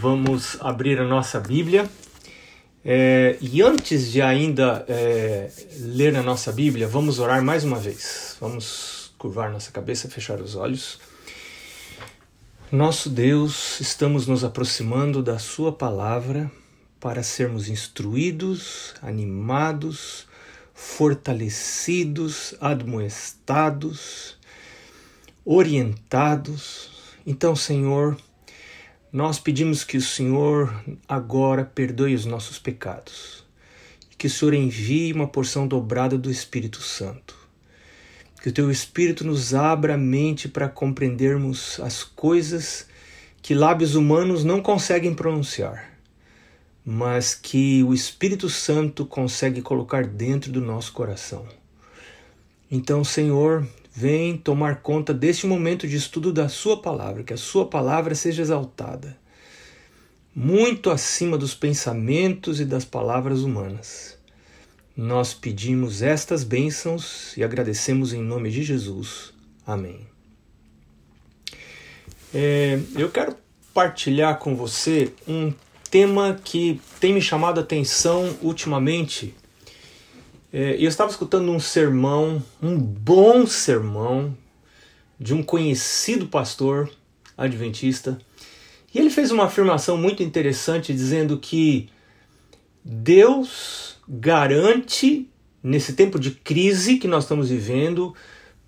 Vamos abrir a nossa Bíblia. É, e antes de ainda é, ler a nossa Bíblia, vamos orar mais uma vez. Vamos curvar nossa cabeça, fechar os olhos. Nosso Deus, estamos nos aproximando da Sua palavra para sermos instruídos, animados, fortalecidos, admoestados, orientados. Então, Senhor, nós pedimos que o Senhor agora perdoe os nossos pecados, que o Senhor envie uma porção dobrada do Espírito Santo, que o Teu Espírito nos abra a mente para compreendermos as coisas que lábios humanos não conseguem pronunciar, mas que o Espírito Santo consegue colocar dentro do nosso coração. Então, Senhor, vem tomar conta deste momento de estudo da Sua palavra, que a Sua palavra seja exaltada, muito acima dos pensamentos e das palavras humanas. Nós pedimos estas bênçãos e agradecemos em nome de Jesus. Amém. É, eu quero partilhar com você um tema que tem me chamado a atenção ultimamente é, eu estava escutando um sermão, um bom sermão, de um conhecido pastor adventista, e ele fez uma afirmação muito interessante dizendo que Deus garante, nesse tempo de crise que nós estamos vivendo,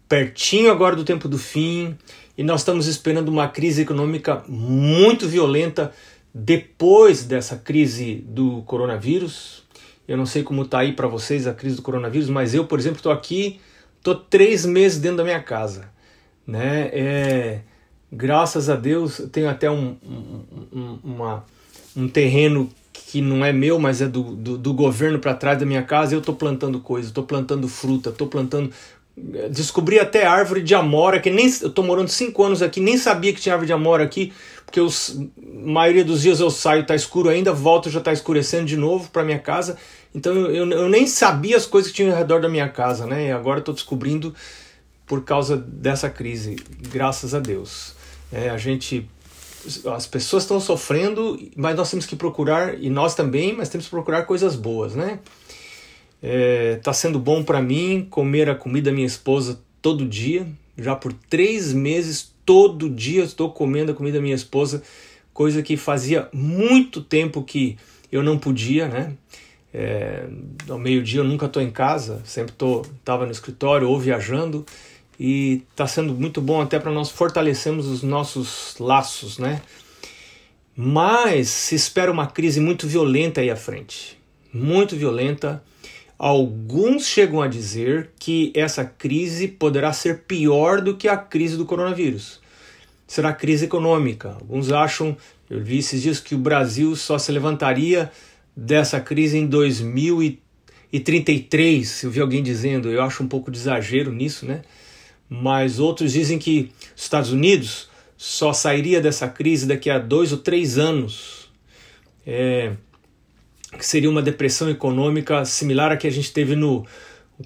pertinho agora do tempo do fim, e nós estamos esperando uma crise econômica muito violenta depois dessa crise do coronavírus, eu não sei como está aí para vocês a crise do coronavírus, mas eu, por exemplo, estou aqui, estou três meses dentro da minha casa. Né? É, graças a Deus, eu tenho até um, um, uma, um terreno que não é meu, mas é do, do, do governo para trás da minha casa. Eu estou plantando coisas, estou plantando fruta, estou plantando descobri até árvore de amora, que nem eu tô morando cinco anos aqui, nem sabia que tinha árvore de amora aqui, porque os maioria dos dias eu saio, tá escuro ainda, volto já tá escurecendo de novo para minha casa. Então eu, eu, nem sabia as coisas que tinham ao redor da minha casa, né? E agora estou descobrindo por causa dessa crise, graças a Deus. É, a gente as pessoas estão sofrendo, mas nós temos que procurar, e nós também, mas temos que procurar coisas boas, né? É, tá sendo bom para mim comer a comida da minha esposa todo dia. Já por três meses, todo dia estou comendo a comida da minha esposa, coisa que fazia muito tempo que eu não podia, né? É, ao meio-dia eu nunca estou em casa, sempre tô, tava no escritório ou viajando e está sendo muito bom até para nós fortalecermos os nossos laços, né? Mas se espera uma crise muito violenta aí à frente, muito violenta Alguns chegam a dizer que essa crise poderá ser pior do que a crise do coronavírus. Será crise econômica. Alguns acham, eu vi esses dias, que o Brasil só se levantaria dessa crise em 2033. Eu vi alguém dizendo, eu acho um pouco de exagero nisso, né? Mas outros dizem que os Estados Unidos só sairia dessa crise daqui a dois ou três anos. É, que seria uma depressão econômica similar à que a gente teve no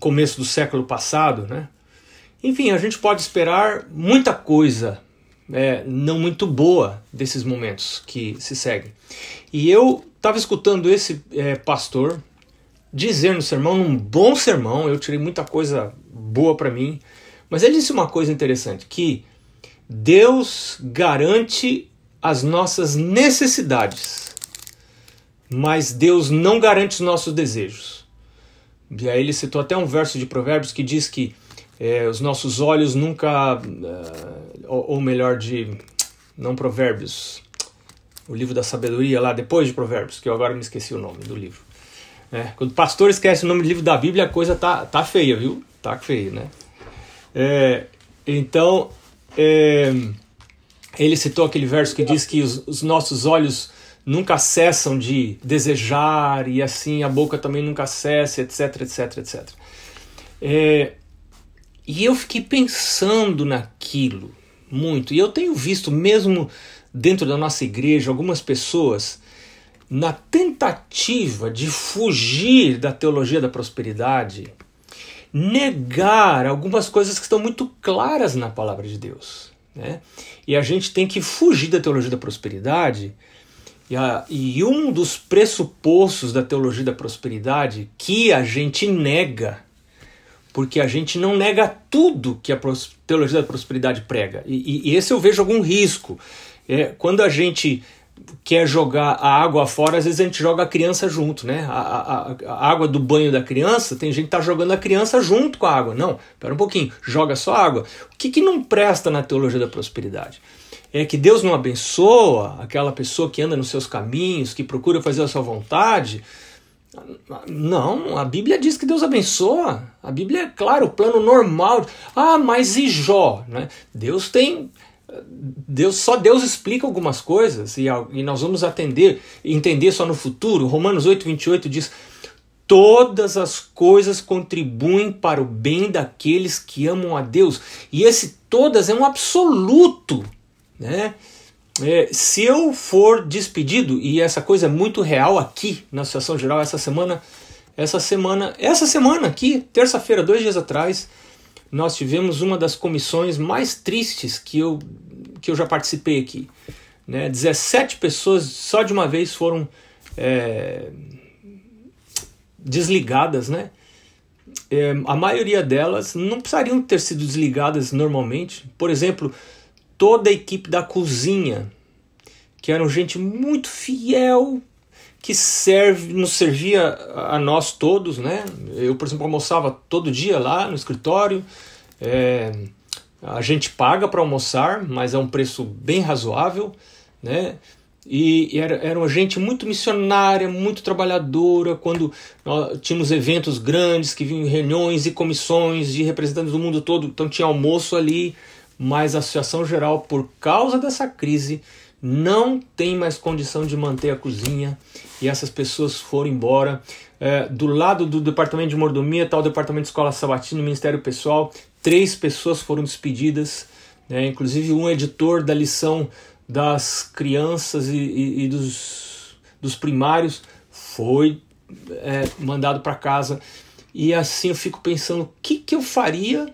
começo do século passado, né? Enfim, a gente pode esperar muita coisa é, não muito boa desses momentos que se seguem. E eu estava escutando esse é, pastor dizer no sermão, num bom sermão, eu tirei muita coisa boa para mim, mas ele disse uma coisa interessante, que Deus garante as nossas necessidades mas Deus não garante os nossos desejos. E aí ele citou até um verso de Provérbios que diz que é, os nossos olhos nunca, uh, ou, ou, melhor, de não Provérbios, o livro da sabedoria lá depois de Provérbios, que eu agora me esqueci o nome do livro. É, quando o pastor esquece o nome do livro da Bíblia, a coisa tá, tá feia, viu? Tá feia, né? É, então, é, ele citou aquele verso que diz que os, os nossos olhos nunca cessam de desejar e assim a boca também nunca cessa, etc, etc, etc. E eu fiquei pensando naquilo muito. E eu tenho visto, mesmo dentro da nossa igreja, algumas pessoas na tentativa de fugir da teologia da prosperidade, negar algumas coisas que estão muito claras na palavra de Deus. Né? E a gente tem que fugir da teologia da prosperidade E, a, e um dos pressupostos da teologia da prosperidade que a gente nega, porque a gente não nega tudo que a teologia da prosperidade prega. E, e esse eu vejo algum risco. É, quando a gente quer jogar a água fora, às vezes a gente joga a criança junto, né? A, a, a água do banho da criança, tem gente que tá jogando a criança junto com a água. Não, espera um pouquinho, joga só água. O que, que não presta na teologia da prosperidade? É que Deus não abençoa aquela pessoa que anda nos seus caminhos, que procura fazer a sua vontade. Não, a Bíblia diz que Deus abençoa. A Bíblia é claro, o plano normal. Ah, mas e Jó? Né? Deus tem Deus só Deus explica algumas coisas e, e nós vamos atender entender só no futuro. Romanos 8, 28 diz: Todas as coisas contribuem para o bem daqueles que amam a Deus. E esse todas é um absoluto. Né? É, se eu for despedido, e essa coisa é muito real aqui na Associação Geral, essa semana, essa semana, essa semana aqui, terça-feira, dois dias atrás, nós tivemos uma das comissões mais tristes que eu, que eu já participei aqui. Né? 17 pessoas só de uma vez foram é, desligadas, né? É, a maioria delas não precisariam ter sido desligadas normalmente. Por exemplo, toda a equipe da cozinha, que eram gente muito fiel, que serve, nos servia a nós todos, né? Eu, por exemplo, almoçava todo dia lá no escritório. É, a gente paga para almoçar, mas é um preço bem razoável, né? E era, era uma gente muito missionária, muito trabalhadora. Quando nós tínhamos eventos grandes que vinham reuniões e comissões de representantes do mundo todo, então tinha almoço ali. Mas a Associação Geral, por causa dessa crise, não tem mais condição de manter a cozinha e essas pessoas foram embora. É, do lado do departamento de mordomia está o departamento de escola sabatina, Ministério Pessoal. Três pessoas foram despedidas, né, inclusive um editor da lição das crianças e, e, e dos, dos primários foi é, mandado para casa. E assim eu fico pensando: o que, que eu faria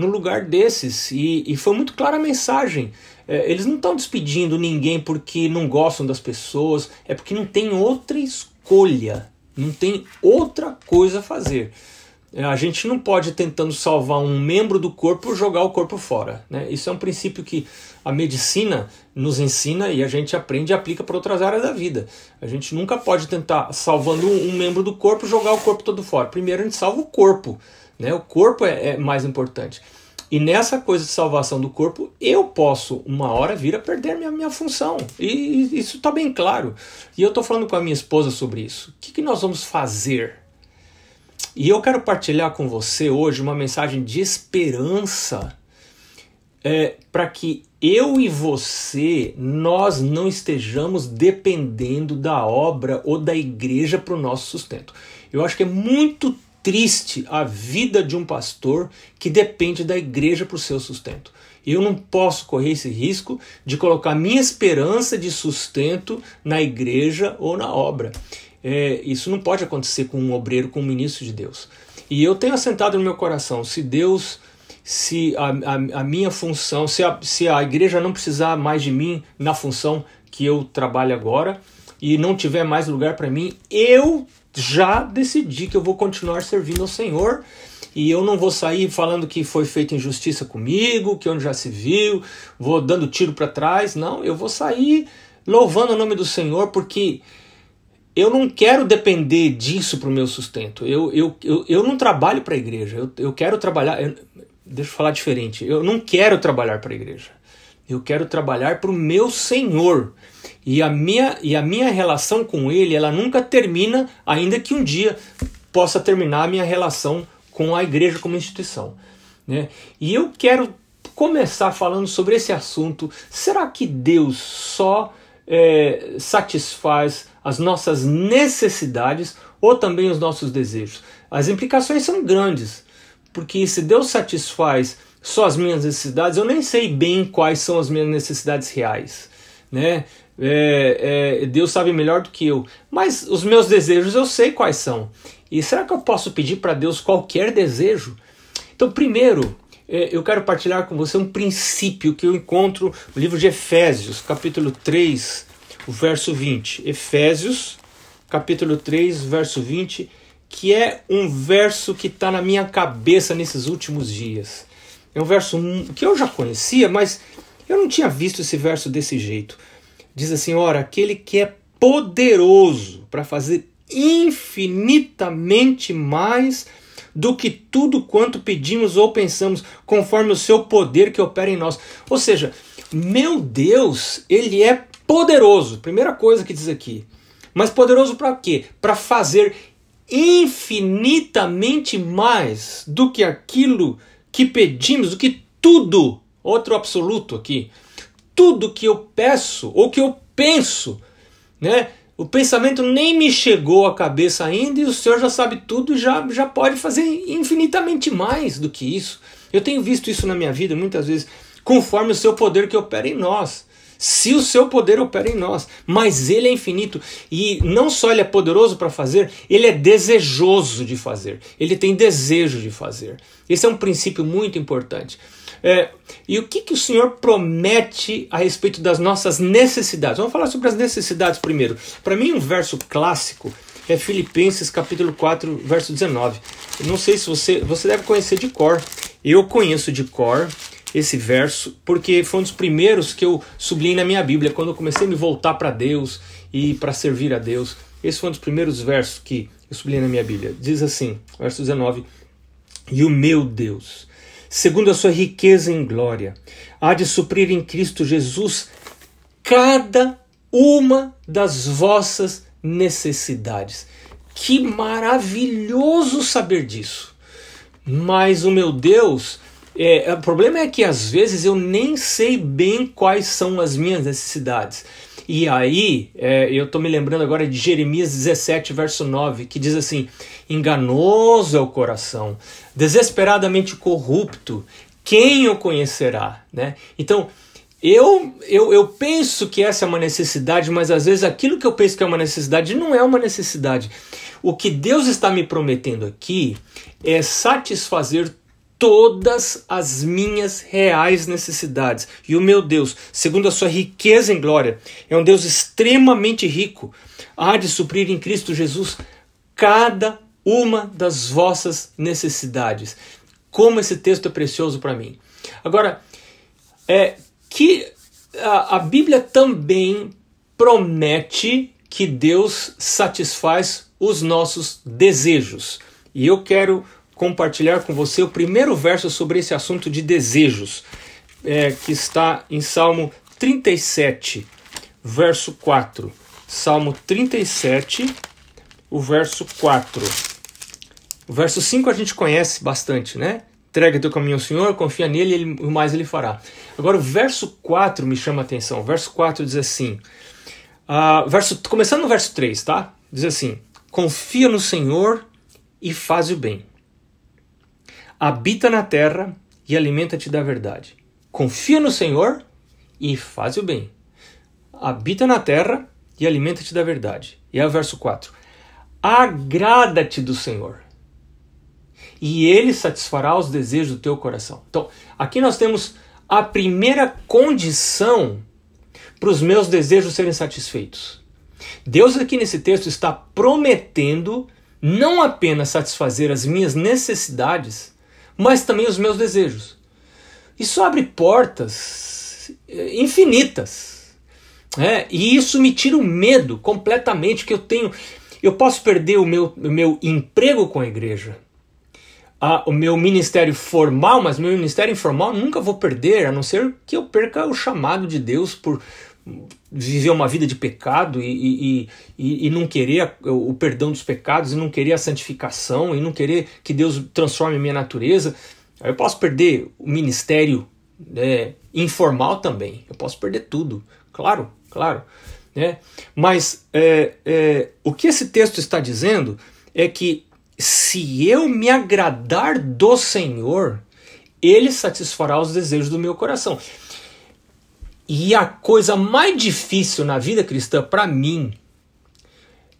no lugar desses? E, e foi muito clara a mensagem. É, eles não estão despedindo ninguém porque não gostam das pessoas, é porque não tem outra escolha, não tem outra coisa a fazer. É, a gente não pode tentando salvar um membro do corpo jogar o corpo fora. Né? Isso é um princípio que a medicina nos ensina e a gente aprende e aplica para outras áreas da vida. A gente nunca pode tentar, salvando um, membro do corpo, jogar o corpo todo fora. Primeiro a gente salva o corpo. Né? O corpo é, é mais importante. E nessa coisa de salvação do corpo, eu posso, uma hora, vir a perder minha, minha função. E isso está bem claro. E eu estou falando com a minha esposa sobre isso. O que, que nós vamos fazer? E eu quero partilhar com você hoje uma mensagem de esperança é, para que eu e você, nós não estejamos dependendo da obra ou da igreja para o nosso sustento. Eu acho que é muito triste a vida de um pastor que depende da igreja para o seu sustento. Eu não posso correr esse risco de colocar minha esperança de sustento na igreja ou na obra. É, isso não pode acontecer com um obreiro, com um ministro de Deus. E eu tenho assentado no meu coração: se Deus, se a, a, a minha função, se a, se a igreja não precisar mais de mim na função que eu trabalho agora e não tiver mais lugar para mim, eu já decidi que eu vou continuar servindo ao Senhor e eu não vou sair falando que foi feita injustiça comigo, que onde já se viu, vou dando tiro para trás. Não, eu vou sair louvando o nome do Senhor porque eu não quero depender disso para o meu sustento. Eu, eu, eu, eu não trabalho para a igreja, eu, eu quero trabalhar. Eu, deixa eu falar diferente. Eu não quero trabalhar para a igreja. Eu quero trabalhar para o meu Senhor. E a minha, e a minha relação com ele, ela nunca termina, ainda que um dia possa terminar a minha relação com a igreja como instituição. Né? E eu quero começar falando sobre esse assunto. Será que Deus só é, satisfaz as nossas necessidades ou também os nossos desejos? As implicações são grandes, porque se Deus satisfaz só as minhas necessidades, eu nem sei bem quais são as minhas necessidades reais. Né? É, é, Deus sabe melhor do que eu. Mas os meus desejos eu sei quais são. E será que eu posso pedir para Deus qualquer desejo? Então, primeiro, é, eu quero partilhar com você um princípio que eu encontro no livro de Efésios, capítulo 3, o verso 20. Efésios, capítulo 3, verso 20, que é um verso que está na minha cabeça nesses últimos dias. É um verso que eu já conhecia, mas eu não tinha visto esse verso desse jeito. Diz assim: ora, aquele que é poderoso para fazer infinitamente mais do que tudo quanto pedimos ou pensamos, conforme o seu poder que opera em nós. Ou seja, meu Deus, ele é poderoso. Primeira coisa que diz aqui. Mas poderoso para quê? Para fazer infinitamente mais do que aquilo que pedimos, do que tudo, outro absoluto aqui, tudo que eu peço ou que eu penso, né? O pensamento nem me chegou à cabeça ainda e o Senhor já sabe tudo e já, já pode fazer infinitamente mais do que isso. Eu tenho visto isso na minha vida muitas vezes, conforme o seu poder que opera em nós. Se o seu poder opera em nós, mas ele é infinito e não só ele é poderoso para fazer, ele é desejoso de fazer. Ele tem desejo de fazer. Esse é um princípio muito importante. É, e o que, que o Senhor promete a respeito das nossas necessidades? Vamos falar sobre as necessidades primeiro. Para mim, um verso clássico é Filipenses capítulo 4, verso 19. Eu não sei se você, você deve conhecer de cor. Eu conheço de cor esse verso porque foi um dos primeiros que eu sublinhei na minha Bíblia quando eu comecei a me voltar para Deus e para servir a Deus. Esse foi um dos primeiros versos que eu sublinhei na minha Bíblia. Diz assim, verso 19: E o meu Deus segundo a sua riqueza em glória, há de suprir em Cristo Jesus cada uma das vossas necessidades. Que maravilhoso saber disso! Mas o meu Deus, é, o problema é que às vezes eu nem sei bem quais são as minhas necessidades. E aí, é, eu estou me lembrando agora de Jeremias 17, verso 9, que diz assim: Enganoso é o coração, desesperadamente corrupto, quem o conhecerá? Né? Então, eu, eu, eu penso que essa é uma necessidade, mas às vezes aquilo que eu penso que é uma necessidade não é uma necessidade. O que Deus está me prometendo aqui é satisfazer todas as minhas reais necessidades. E o meu Deus, segundo a sua riqueza em glória, é um Deus extremamente rico, há de suprir em Cristo Jesus cada uma das vossas necessidades. Como esse texto é precioso para mim. Agora, é que a, a Bíblia também promete que Deus satisfaz os nossos desejos. E eu quero compartilhar com você o primeiro verso sobre esse assunto de desejos, é, que está em Salmo 37, verso 4. Salmo 37, o verso 4. O verso 5 a gente conhece bastante, né? Entrega teu caminho ao Senhor, confia nele e o mais ele fará. Agora o verso 4 me chama a atenção. O verso 4 diz assim: uh, verso, começando no verso 3, tá? Diz assim: Confia no Senhor e faz o bem habita na terra e alimenta-te da verdade. Confia no Senhor e faz o bem. Habita na terra e alimenta-te da verdade. E é o verso 4. Agrada-te do Senhor e ele satisfará os desejos do teu coração. Então, aqui nós temos a primeira condição para os meus desejos serem satisfeitos. Deus aqui nesse texto está prometendo não apenas satisfazer as minhas necessidades, mas também os meus desejos. Isso abre portas eh, infinitas. É, e isso me tira o medo completamente que eu tenho. Eu posso perder o meu, o meu emprego com a igreja, a, o meu ministério formal, mas meu ministério informal nunca vou perder, a não ser que eu perca o chamado de Deus por viver uma vida de pecado e, e, e, e, não querer o perdão dos pecados, e não querer a santificação, e não querer que Deus transforme minha natureza, eu posso perder o ministério né, informal também. Eu posso perder tudo, claro, claro. Né? Mas é, é, o que esse texto está dizendo é que se eu me agradar do Senhor, Ele satisfará os desejos do meu coração. E a coisa mais difícil na vida cristã para mim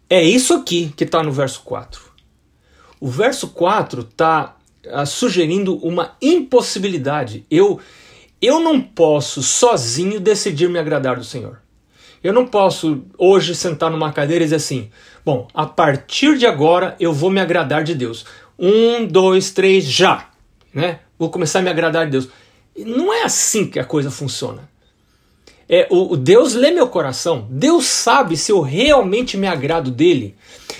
é isso aqui que está no verso 4. O verso 4 está ah, sugerindo uma impossibilidade. Eu, eu não posso sozinho decidir me agradar do Senhor. Eu não posso hoje sentar numa cadeira e dizer assim: bom, a partir de agora eu vou me agradar de Deus. Um, dois, três, já. Né? Vou começar a me agradar de Deus. Não é assim que a coisa funciona. É, o, o Deus lê meu coração. Deus sabe se eu realmente me agrado dele.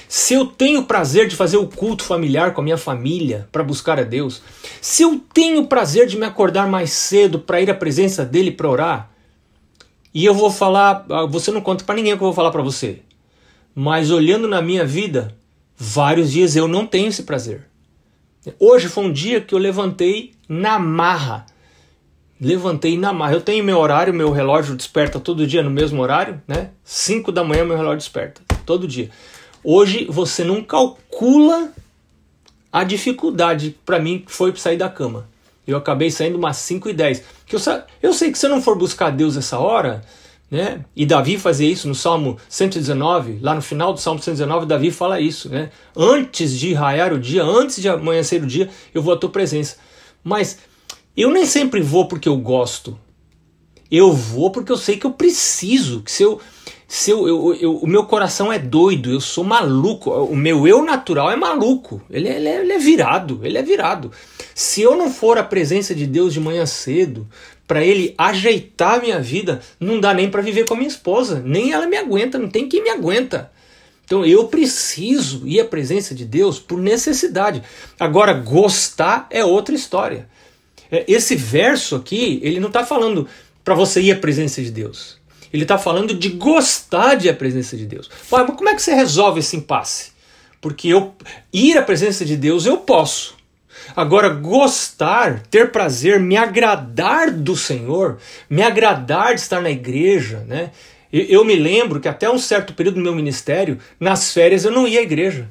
Se eu tenho prazer de fazer o culto familiar com a minha família para buscar a Deus. Se eu tenho prazer de me acordar mais cedo para ir à presença dele para orar. E eu vou falar, ah, você não conta para ninguém o que eu vou falar para você. Mas olhando na minha vida, vários dias eu não tenho esse prazer. Hoje foi um dia que eu levantei na marra levantei na marra. Eu tenho meu horário, meu relógio desperta todo dia no mesmo horário, né? 5 da manhã meu relógio desperta, todo dia. Hoje você não calcula a dificuldade para mim que foi sair da cama. Eu acabei saindo umas 5 e 10. Que eu, eu sei que se eu não for buscar Deus essa hora, né? E Davi fazia isso no Salmo 119, lá no final do Salmo 119, Davi fala isso, né? Antes de raiar o dia, antes de amanhecer o dia, eu vou à tua presença. Mas eu nem sempre vou porque eu gosto. Eu vou porque eu sei que eu preciso. Que se eu, se eu, eu, eu, o meu coração é doido, eu sou maluco. O meu eu natural é maluco. Ele, ele, é, ele é virado, ele é virado. Se eu não for à presença de Deus de manhã cedo, para ele ajeitar a minha vida, não dá nem para viver com a minha esposa. Nem ela me aguenta, não tem quem me aguenta. Então eu preciso ir à presença de Deus por necessidade. Agora, gostar é outra história. É, esse verso aqui, ele não está falando para você ir à presença de Deus. Ele está falando de gostar de ir à presença de Deus. Mas como é que você resolve esse impasse? Porque eu ir à presença de Deus eu posso. Agora, gostar, ter prazer, me agradar do Senhor, me agradar de estar na igreja, né? Eu, me lembro que até um certo período do meu ministério, nas férias eu não ia à igreja.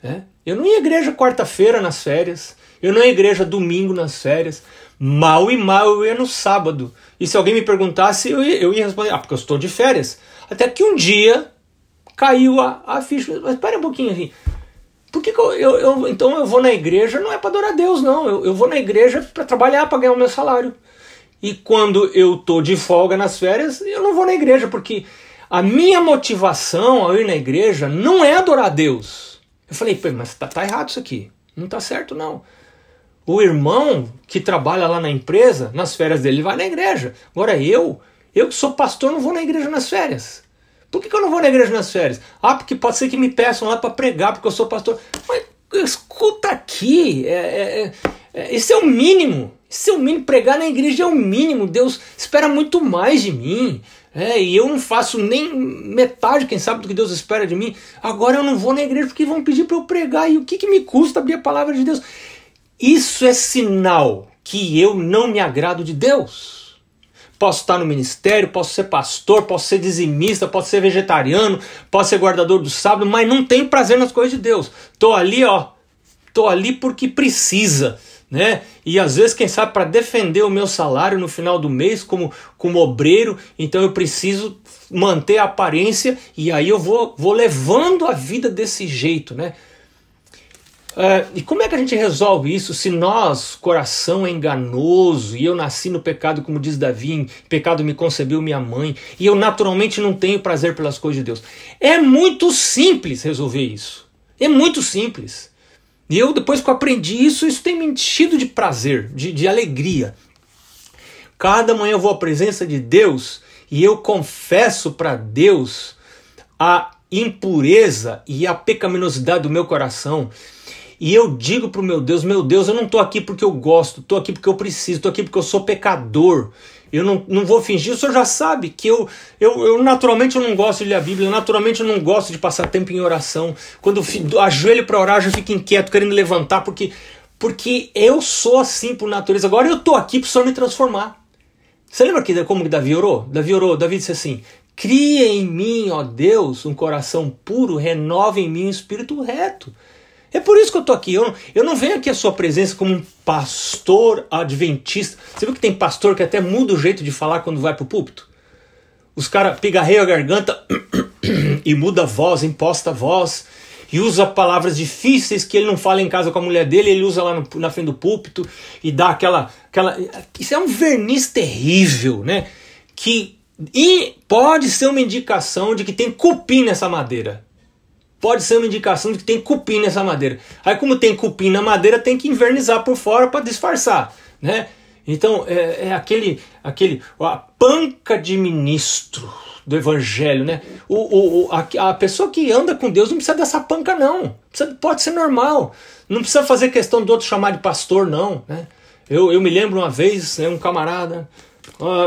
Né? Eu não ia à igreja quarta-feira nas férias. Eu não ia à igreja domingo nas férias. Mal e mal eu ia no sábado. E se alguém me perguntasse, eu ia, eu ia responder: Ah, porque eu estou de férias. Até que um dia caiu a, a ficha. Mas espera um pouquinho assim. Por que, que eu, eu, eu, Então eu vou na igreja não é para adorar Deus, não. Eu, eu vou na igreja para trabalhar, para ganhar o meu salário. E quando eu tô de folga nas férias, eu não vou na igreja, porque a minha motivação ao ir na igreja não é adorar Deus. Eu falei, mas tá, tá errado isso aqui. Não tá certo, não. O irmão que trabalha lá na empresa, nas férias dele, vai na igreja. Agora eu, eu que sou pastor, não vou na igreja nas férias. Por que, que eu não vou na igreja nas férias? Ah, porque pode ser que me peçam lá para pregar, porque eu sou pastor. Mas escuta aqui, é, é, é, é, esse é o mínimo. Esse é o mínimo. Pregar na igreja é o mínimo. Deus espera muito mais de mim. É, e eu não faço nem metade, quem sabe, do que Deus espera de mim. Agora eu não vou na igreja porque vão pedir para eu pregar. E o que, que me custa abrir a palavra de Deus? Isso é sinal que eu não me agrado de Deus. Posso estar no ministério, posso ser pastor, posso ser dizimista, posso ser vegetariano, posso ser guardador do sábado, mas não tenho prazer nas coisas de Deus. Tô ali, ó, tô ali porque precisa, né? E às vezes, quem sabe, para defender o meu salário no final do mês como, como obreiro, então eu preciso manter a aparência e aí eu vou, vou levando a vida desse jeito, né? Uh, e como é que a gente resolve isso se nós, coração é enganoso, e eu nasci no pecado, como diz Davi, pecado me concebeu minha mãe, e eu naturalmente não tenho prazer pelas coisas de Deus? É muito simples resolver isso. É muito simples. E eu, depois que eu aprendi isso, isso tem me enchido de prazer, de, de alegria. Cada manhã eu vou à presença de Deus e eu confesso para Deus a impureza e a pecaminosidade do meu coração e eu digo para o meu Deus: meu Deus, eu não estou aqui porque eu gosto, estou aqui porque eu preciso, estou aqui porque eu sou pecador. Eu não, não vou fingir, o senhor já sabe que eu, eu, eu naturalmente eu não gosto de ler a Bíblia, naturalmente eu não gosto de passar tempo em oração. Quando eu ajoelho para orar, eu já fico inquieto, querendo levantar, porque, porque eu sou assim por natureza. Agora eu estou aqui para o senhor me transformar. Você lembra que, como Davi orou? Davi orou, Davi disse assim: Cria em mim, ó Deus, um coração puro, renova em mim um espírito reto. É por isso que eu estou aqui. Eu, eu não venho aqui a sua presença como um pastor adventista. Você viu que tem pastor que até muda o jeito de falar quando vai para o púlpito? Os caras pigarreiam a garganta e muda a voz, imposta a voz, e usa palavras difíceis que ele não fala em casa com a mulher dele, ele usa lá no, na frente do púlpito e dá aquela, aquela. Isso é um verniz terrível, né? Que E pode ser uma indicação de que tem cupim nessa madeira. Pode ser uma indicação de que tem cupim nessa madeira. Aí, como tem cupim na madeira, tem que invernizar por fora para disfarçar, né? Então, é, é, aquele, aquele, a panca de ministro do evangelho, né? O, o, a, a pessoa que anda com Deus não precisa dessa panca, não. Precisa, pode ser normal. Não precisa fazer questão do outro chamar de pastor, não, né? Eu, eu me lembro uma vez, né, um camarada,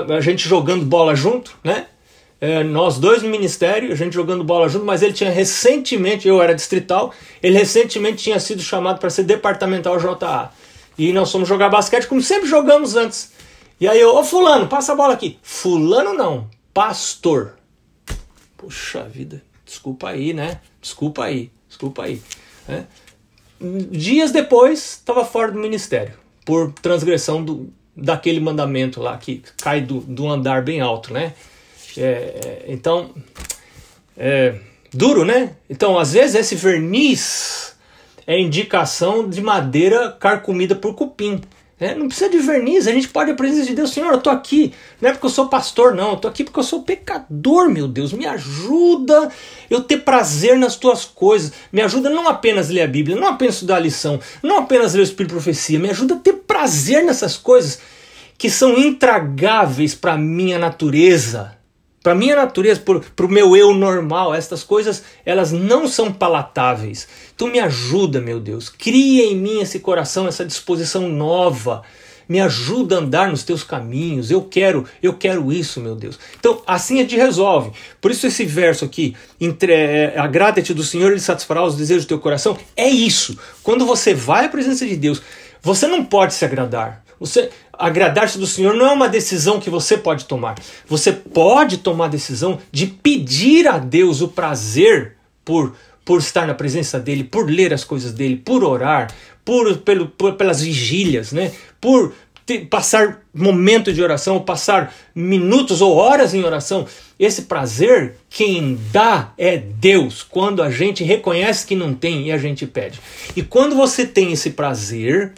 a gente jogando bola junto, né? É, nós dois no ministério, a gente jogando bola junto, mas ele tinha recentemente, eu era distrital, ele recentemente tinha sido chamado para ser departamental JA. E nós fomos jogar basquete como sempre jogamos antes. E aí eu, ô fulano, passa a bola aqui. Fulano não, pastor. Puxa vida, desculpa aí, né? Desculpa aí, desculpa aí. Né? Dias depois, estava fora do ministério, por transgressão do, daquele mandamento lá que cai do, do andar bem alto, né? É, é, então, é duro, né? Então, às vezes esse verniz é indicação de madeira carcomida por cupim. Né? Não precisa de verniz, a gente pode à presença de Deus, Senhor, eu estou aqui, não é porque eu sou pastor, não, eu estou aqui porque eu sou pecador, meu Deus, me ajuda eu ter prazer nas tuas coisas, me ajuda não apenas a ler a Bíblia, não apenas estudar a lição, não apenas ler o Espírito de Profecia, me ajuda a ter prazer nessas coisas que são intragáveis para a minha natureza, para minha natureza, para o meu eu normal, estas coisas elas não são palatáveis. Tu me ajuda, meu Deus, cria em mim esse coração, essa disposição nova. Me ajuda a andar nos teus caminhos. Eu quero, eu quero isso, meu Deus. Então, assim a gente resolve. Por isso esse verso aqui, entre, é, agrada-te do Senhor, ele satisfará os desejos do teu coração. É isso. Quando você vai à presença de Deus, você não pode se agradar. Você agradar-se do Senhor não é uma decisão que você pode tomar. Você pode tomar a decisão de pedir a Deus o prazer por por estar na presença dele, por ler as coisas dele, por orar, por, pelo, por pelas vigílias, né? Por ter, passar momento de oração, passar minutos ou horas em oração. Esse prazer, quem dá é Deus, quando a gente reconhece que não tem e a gente pede. E quando você tem esse prazer,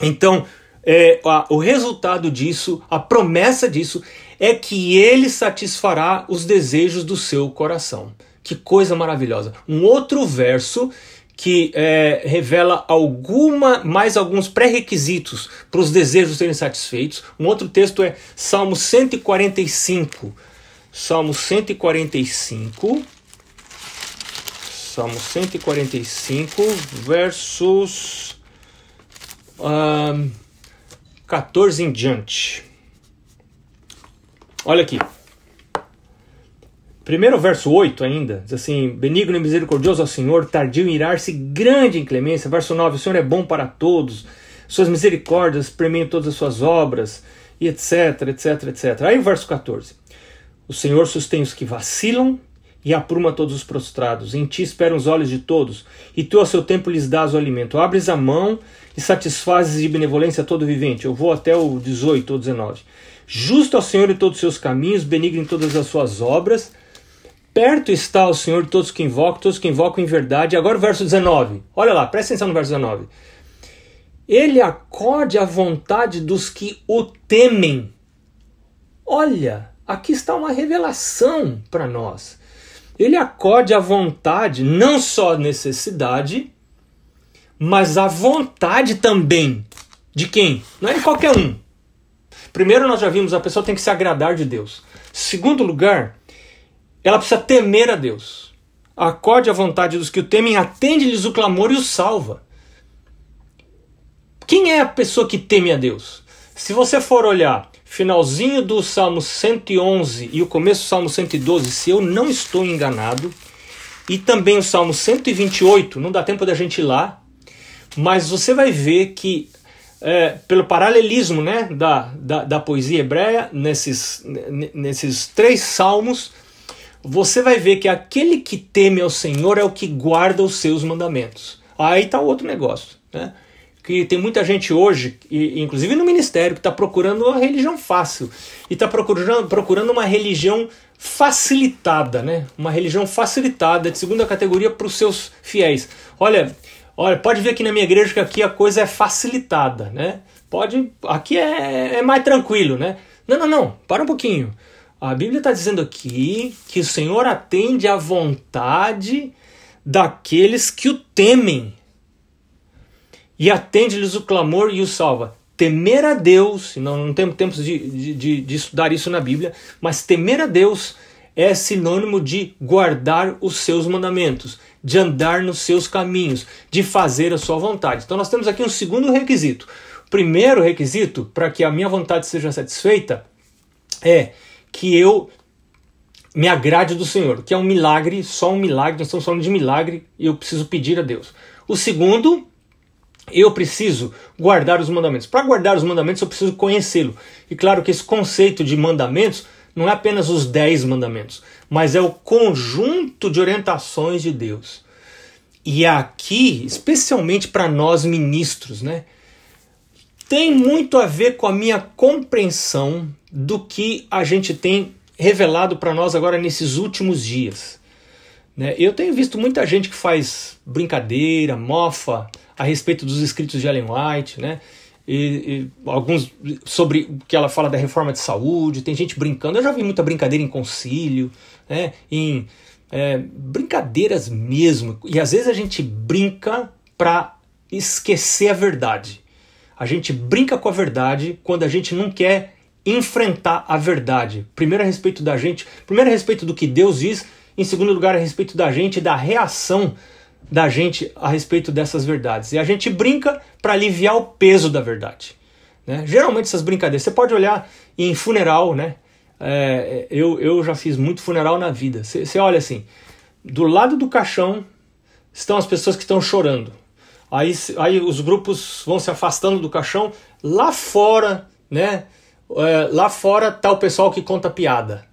então é, a, o resultado disso, a promessa disso, é que ele satisfará os desejos do seu coração. Que coisa maravilhosa. Um outro verso que é, revela alguma mais alguns pré-requisitos para os desejos serem satisfeitos. Um outro texto é Salmo 145. Salmo 145. Salmo 145, versos. 14 em diante. Olha aqui. Primeiro verso 8 ainda, diz assim: Benigno e misericordioso ao Senhor, tardio em irar-se, grande em clemência. Verso 9: O Senhor é bom para todos, suas misericórdias premiam todas as suas obras, e etc, etc, etc. Aí o verso 14: O Senhor sustém os que vacilam e apruma todos os prostrados. Em ti esperam os olhos de todos, e tu ao seu tempo lhes dás o alimento. Abres a mão e satisfazes de benevolência todo vivente. Eu vou até o 18 ou 19. Justo ao Senhor em todos os seus caminhos, benigno em todas as suas obras. Perto está o Senhor de todos que invocam, todos que invocam em verdade. Agora o verso 19. Olha lá, presta atenção no verso 19. Ele acorde à vontade dos que o temem. Olha, aqui está uma revelação para nós ele acorde a vontade, não só necessidade, mas a vontade também. De quem? Não é de qualquer um. Primeiro, nós já vimos, a pessoa tem que se agradar de Deus. Segundo lugar, ela precisa temer a Deus. Acorde a vontade dos que o temem, atende-lhes o clamor e os salva. Quem é a pessoa que teme a Deus? Se você for olhar finalzinho do Salmo 111 e o começo do Salmo 112, se eu não estou enganado, e também o Salmo 128, não dá tempo da gente ir lá, mas você vai ver que, é, pelo paralelismo né, da, da, da poesia hebreia, nesses, nesses três salmos, você vai ver que aquele que teme ao Senhor é o que guarda os seus mandamentos. Aí está outro negócio. Né? que tem muita gente hoje, inclusive no ministério, que está procurando uma religião fácil e está procurando, procurando uma religião facilitada, né? Uma religião facilitada de segunda categoria para os seus fiéis. Olha, olha, pode ver aqui na minha igreja que aqui a coisa é facilitada, né? Pode, aqui é, é mais tranquilo, né? Não, não, não. Para um pouquinho. A Bíblia está dizendo aqui que o Senhor atende à vontade daqueles que o temem e atende-lhes o clamor e o salva. Temer a Deus, não, não temos tempo de, de, de estudar isso na Bíblia, mas temer a Deus é sinônimo de guardar os seus mandamentos, de andar nos seus caminhos, de fazer a sua vontade. Então nós temos aqui um segundo requisito. O primeiro requisito para que a minha vontade seja satisfeita é que eu me agrade do Senhor, que é um milagre, só um milagre, nós estamos falando de milagre e eu preciso pedir a Deus. O segundo, eu preciso guardar os mandamentos. Para guardar os mandamentos, eu preciso conhecê-lo. E claro que esse conceito de mandamentos não é apenas os dez mandamentos, mas é o conjunto de orientações de Deus. E aqui, especialmente para nós ministros, né, tem muito a ver com a minha compreensão do que a gente tem revelado para nós agora nesses últimos dias. Né? Eu tenho visto muita gente que faz brincadeira, mofa a respeito dos escritos de Ellen White, né? E, e, alguns sobre o que ela fala da reforma de saúde, tem gente brincando. Eu já vi muita brincadeira em concílio, né, em é, brincadeiras mesmo. E às vezes a gente brinca para esquecer a verdade. A gente brinca com a verdade quando a gente não quer enfrentar a verdade. Primeiro a respeito da gente, primeiro a respeito do que Deus diz, em segundo lugar a respeito da gente da reação da gente a respeito dessas verdades. E a gente brinca para aliviar o peso da verdade. Né? Geralmente essas brincadeiras, você pode olhar em funeral, né? É, eu, eu já fiz muito funeral na vida. Você, olha assim, do lado do caixão estão as pessoas que estão chorando. Aí, aí os grupos vão se afastando do caixão. Lá fora, né? É, lá fora tá o pessoal que conta piada.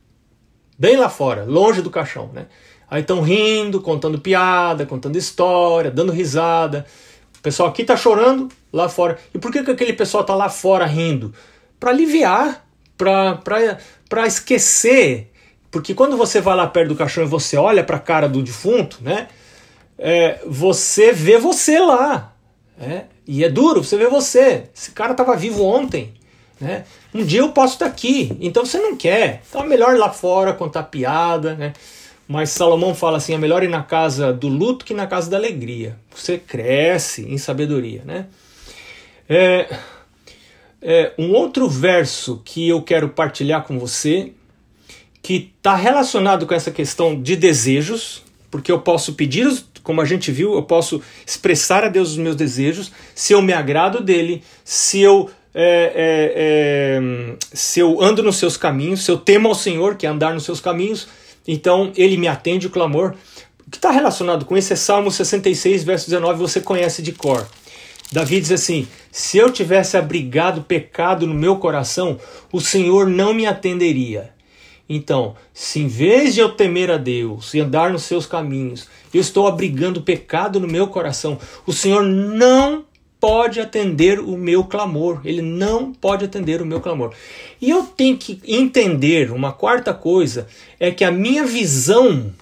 Bem lá fora, longe do caixão, né? Aí estão rindo, contando piada, contando história, dando risada. O pessoal aqui está chorando, lá fora. E por que, que aquele pessoal está lá fora rindo? Para aliviar, para esquecer. Porque quando você vai lá perto do caixão e você olha para a cara do defunto, né? É, você vê você lá. É, e é duro, você vê você. Esse cara estava vivo ontem. Né? Um dia eu posso estar aqui, então você não quer. Então é melhor lá fora contar piada, né? Mas Salomão fala assim: é melhor ir na casa do luto que na casa da alegria. Você cresce em sabedoria, né? É, é, um outro verso que eu quero partilhar com você, que está relacionado com essa questão de desejos, porque eu posso pedir, como a gente viu, eu posso expressar a Deus os meus desejos, se eu me agrado dele, se eu é, é, é, se eu ando nos seus caminhos, se eu temo ao Senhor, que é andar nos seus caminhos, então ele me atende o clamor. O que está relacionado com isso é Salmo 66, verso 19, você conhece de cor. Davi diz assim: Se eu tivesse abrigado pecado no meu coração, o Senhor não me atenderia. Então, se em vez de eu temer a Deus e andar nos seus caminhos, eu estou abrigando pecado no meu coração, o Senhor não pode atender o meu clamor. Ele não pode atender o meu clamor. E eu tenho que entender uma quarta coisa é que a minha visão,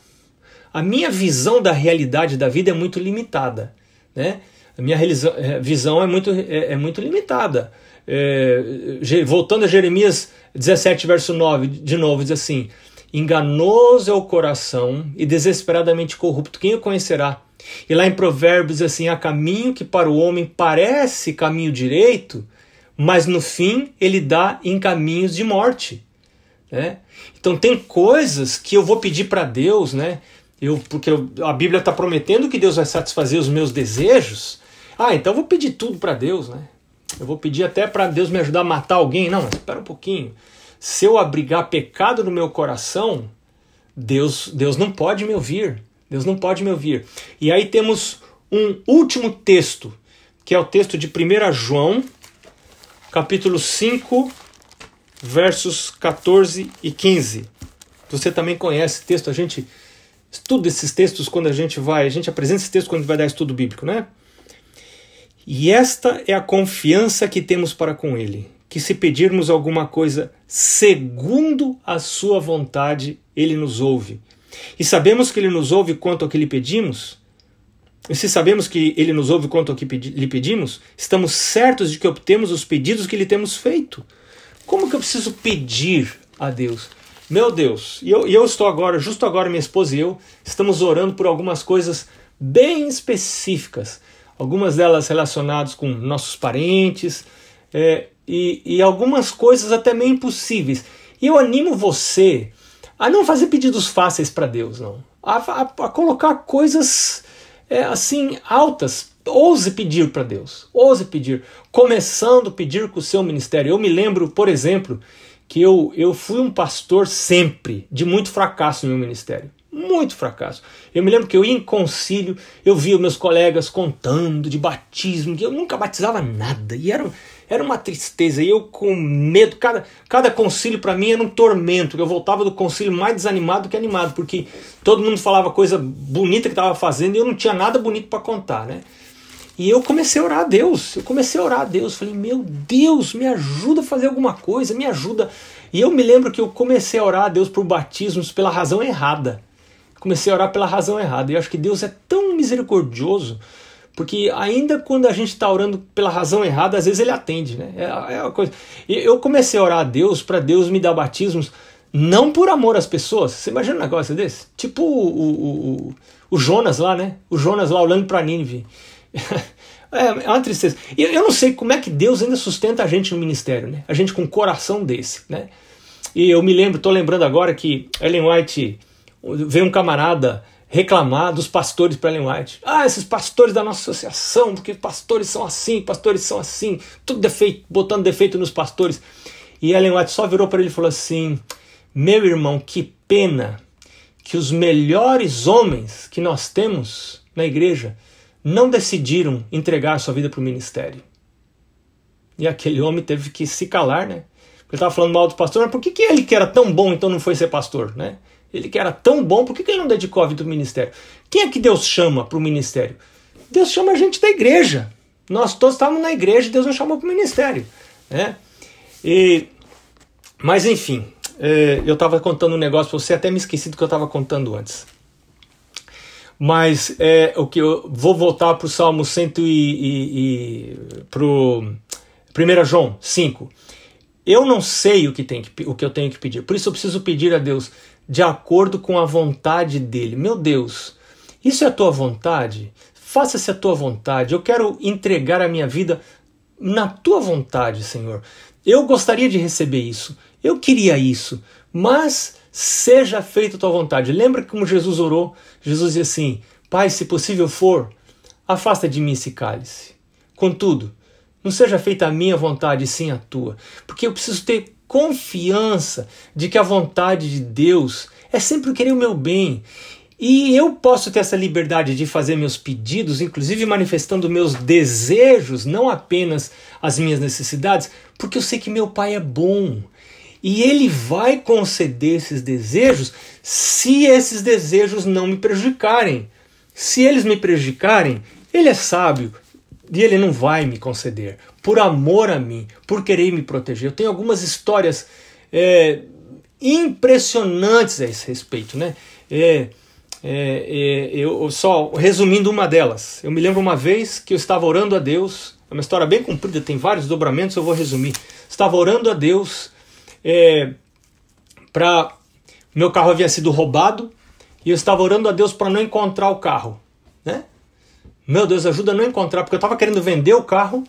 a minha visão da realidade da vida é muito limitada, né? A minha eh, visão é muito, é, é muito limitada. É, voltando a Jeremias 17, verso 9, de novo, diz assim: Enganoso é o coração e desesperadamente corrupto, quem o conhecerá? E lá em Provérbios, assim, há caminho que para o homem parece caminho direito, mas no fim ele dá em caminhos de morte. Né? Então tem coisas que eu vou pedir para Deus, né? Eu, porque eu, a Bíblia está prometendo que Deus vai satisfazer os meus desejos. Ah, então eu vou pedir tudo para Deus, né? Eu vou pedir até para Deus me ajudar a matar alguém. Não, mas espera um pouquinho. Se eu abrigar pecado no meu coração, Deus, Deus não pode me ouvir. Deus não pode me ouvir. E aí temos um último texto, que é o texto de 1 João, capítulo 5, versos 14 e 15. Você também conhece esse texto, a gente estuda esses textos quando a gente vai, a gente apresenta esse texto quando a gente vai dar estudo bíblico, né? E esta é a confiança que temos para com ele, que se pedirmos alguma coisa segundo a sua vontade, ele nos ouve. E sabemos que ele nos ouve quanto ao que lhe pedimos? E se sabemos que ele nos ouve quanto ao que lhe pedimos, estamos certos de que obtemos os pedidos que lhe temos feito. Como que eu preciso pedir a Deus? Meu Deus, e eu, eu estou agora, justo agora, minha esposa e eu, estamos orando por algumas coisas bem específicas, algumas delas relacionadas com nossos parentes é, e, e algumas coisas até meio impossíveis. E eu animo você a não fazer pedidos fáceis para Deus, não. A, a, a colocar coisas é, assim altas. Ouse pedir para Deus. Ouse pedir. Começando a pedir com o seu ministério. Eu me lembro, por exemplo, que eu, eu fui um pastor sempre de muito fracasso no meu ministério. Muito fracasso. Eu me lembro que eu ia em concílio, eu via meus colegas contando de batismo, que eu nunca batizava nada. E era, era uma tristeza. E eu com medo, cada, cada concílio para mim era um tormento. Eu voltava do concílio mais desanimado que animado, porque todo mundo falava coisa bonita que estava fazendo e eu não tinha nada bonito para contar, né? E eu comecei a orar a Deus. Eu comecei a orar a Deus. Falei, meu Deus, me ajuda a fazer alguma coisa, me ajuda. E eu me lembro que eu comecei a orar a Deus por batismos pela razão errada. Comecei a orar pela razão errada. E eu acho que Deus é tão misericordioso, porque ainda quando a gente está orando pela razão errada, às vezes ele atende, né? É, é uma coisa. Eu comecei a orar a Deus para Deus me dar batismos, não por amor às pessoas. Você imagina um negócio desse? Tipo o, o, o, o Jonas lá, né? O Jonas lá olhando para Nínive. É, é uma tristeza. E eu não sei como é que Deus ainda sustenta a gente no ministério, né? A gente com um coração desse, né? E eu me lembro, estou lembrando agora que Ellen White veio um camarada reclamar dos pastores para Ellen White. Ah, esses pastores da nossa associação, porque pastores são assim, pastores são assim, tudo defeito, botando defeito nos pastores. E Ellen White só virou para ele e falou assim: Meu irmão, que pena que os melhores homens que nós temos na igreja não decidiram entregar sua vida para o ministério. E aquele homem teve que se calar, né? Porque ele estava falando mal do pastor, mas por que, que ele que era tão bom então não foi ser pastor, né? Ele que era tão bom, por que, que ele não dedicou a vida do ministério? Quem é que Deus chama para o ministério? Deus chama a gente da igreja. Nós todos estávamos na igreja, Deus nos chamou para o ministério. Né? E, mas enfim, é, eu estava contando um negócio para você, até me esqueci do que eu estava contando antes. Mas é, o que eu vou voltar para o Salmo 100 e, e, e para 1 João 5. Eu não sei o que, tem que, o que eu tenho que pedir, por isso eu preciso pedir a Deus de acordo com a vontade dele. Meu Deus, isso é a tua vontade? Faça-se a tua vontade. Eu quero entregar a minha vida na tua vontade, Senhor. Eu gostaria de receber isso. Eu queria isso. Mas seja feita a tua vontade. Lembra como Jesus orou? Jesus dizia assim: Pai, se possível for, afasta de mim esse cálice. Contudo, não seja feita a minha vontade, sim a tua. Porque eu preciso ter confiança de que a vontade de Deus é sempre querer o meu bem. E eu posso ter essa liberdade de fazer meus pedidos, inclusive manifestando meus desejos, não apenas as minhas necessidades, porque eu sei que meu Pai é bom. E ele vai conceder esses desejos se esses desejos não me prejudicarem. Se eles me prejudicarem, ele é sábio e ele não vai me conceder. Por amor a mim, por querer me proteger. Eu tenho algumas histórias é, impressionantes a esse respeito. Né? É, é, é, eu só resumindo uma delas. Eu me lembro uma vez que eu estava orando a Deus. É uma história bem comprida, tem vários dobramentos, eu vou resumir. Estava orando a Deus é, para meu carro havia sido roubado e eu estava orando a Deus para não encontrar o carro, né? Meu Deus, ajuda a não encontrar, porque eu estava querendo vender o carro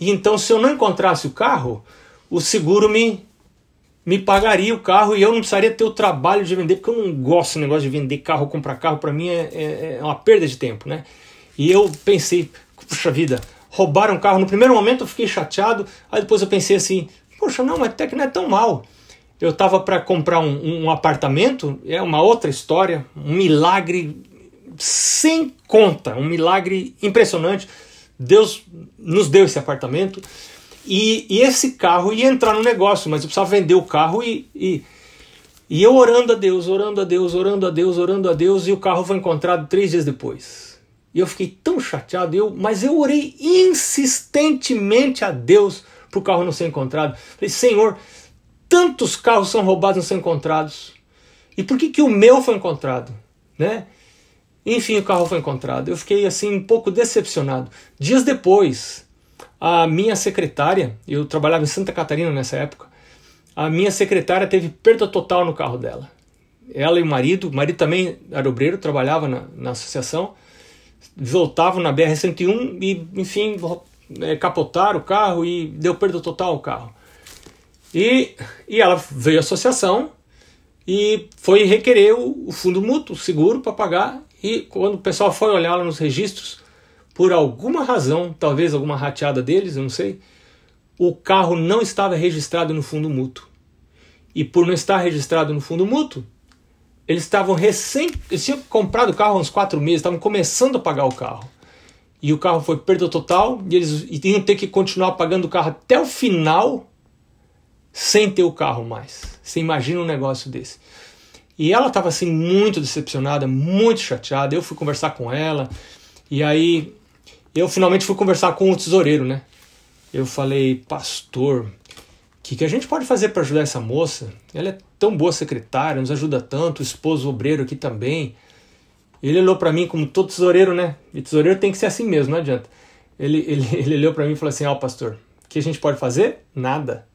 e então se eu não encontrasse o carro, o seguro me me pagaria o carro e eu não precisaria ter o trabalho de vender, porque eu não gosto desse negócio de vender carro, comprar carro, para mim é, é, é, uma perda de tempo, né? E eu pensei, puxa vida, roubaram o carro. No primeiro momento eu fiquei chateado, aí depois eu pensei assim, Poxa, não, mas até que não é tão mal. Eu estava para comprar um, um apartamento, é uma outra história, um milagre sem conta, um milagre impressionante. Deus nos deu esse apartamento e, e, esse carro ia entrar no negócio, mas eu precisava vender o carro e, e, e, eu orando a Deus, orando a Deus, orando a Deus, orando a Deus, e o carro foi encontrado três dias depois. E eu fiquei tão chateado, eu, mas eu orei insistentemente a Deus para o carro não ser encontrado. Falei, Senhor, tantos carros são roubados não são encontrados. E por que, que o meu foi encontrado? Né? Enfim, o carro foi encontrado. Eu fiquei assim um pouco decepcionado. Dias depois, a minha secretária, eu trabalhava em Santa Catarina nessa época, a minha secretária teve perda total no carro dela. Ela e o marido, o marido também era obreiro, trabalhava na, na associação, voltavam na BR-101 e, enfim, é, capotaram o carro e deu perda total ao carro. E, e ela veio à associação e foi requerer o, o fundo mútuo, o seguro, para pagar. E quando o pessoal foi olhar lá nos registros, por alguma razão, talvez alguma rateada deles, eu não sei, o carro não estava registrado no fundo mútuo. E por não estar registrado no fundo mútuo, eles estavam recém. Eles tinham comprado o carro há uns quatro meses, estavam começando a pagar o carro. E o carro foi perda total, e eles iam ter que continuar pagando o carro até o final sem ter o carro mais. Você imagina um negócio desse. E ela estava assim muito decepcionada, muito chateada. Eu fui conversar com ela, e aí eu finalmente fui conversar com o tesoureiro, né? Eu falei, pastor, o que, que a gente pode fazer para ajudar essa moça? Ela é tão boa secretária, nos ajuda tanto, o esposo obreiro aqui também. Ele olhou para mim como todo tesoureiro, né? E tesoureiro tem que ser assim mesmo, não adianta. Ele, ele, ele olhou para mim e falou assim: Ó, oh, pastor, o que a gente pode fazer? Nada.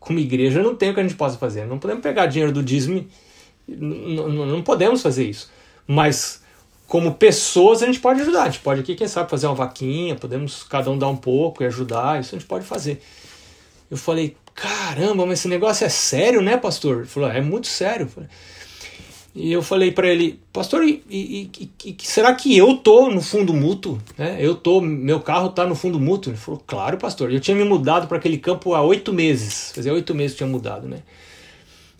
Como igreja não tem o que a gente possa fazer. Não podemos pegar dinheiro do dízimo, não, podemos fazer isso. Mas como pessoas a gente pode ajudar. A gente pode aqui, quem sabe, fazer uma vaquinha, podemos cada um dar um pouco e ajudar, isso a gente pode fazer. Eu falei, caramba, mas esse negócio é sério, né, pastor? Ele falou, é muito sério. E eu falei para ele, pastor, e, e, e, será que eu tô no fundo mútuo? Né? Eu tô, meu carro tá no fundo mútuo? Ele falou, claro, pastor. Eu tinha me mudado para aquele campo há oito meses. Fazia oito meses que tinha mudado, né?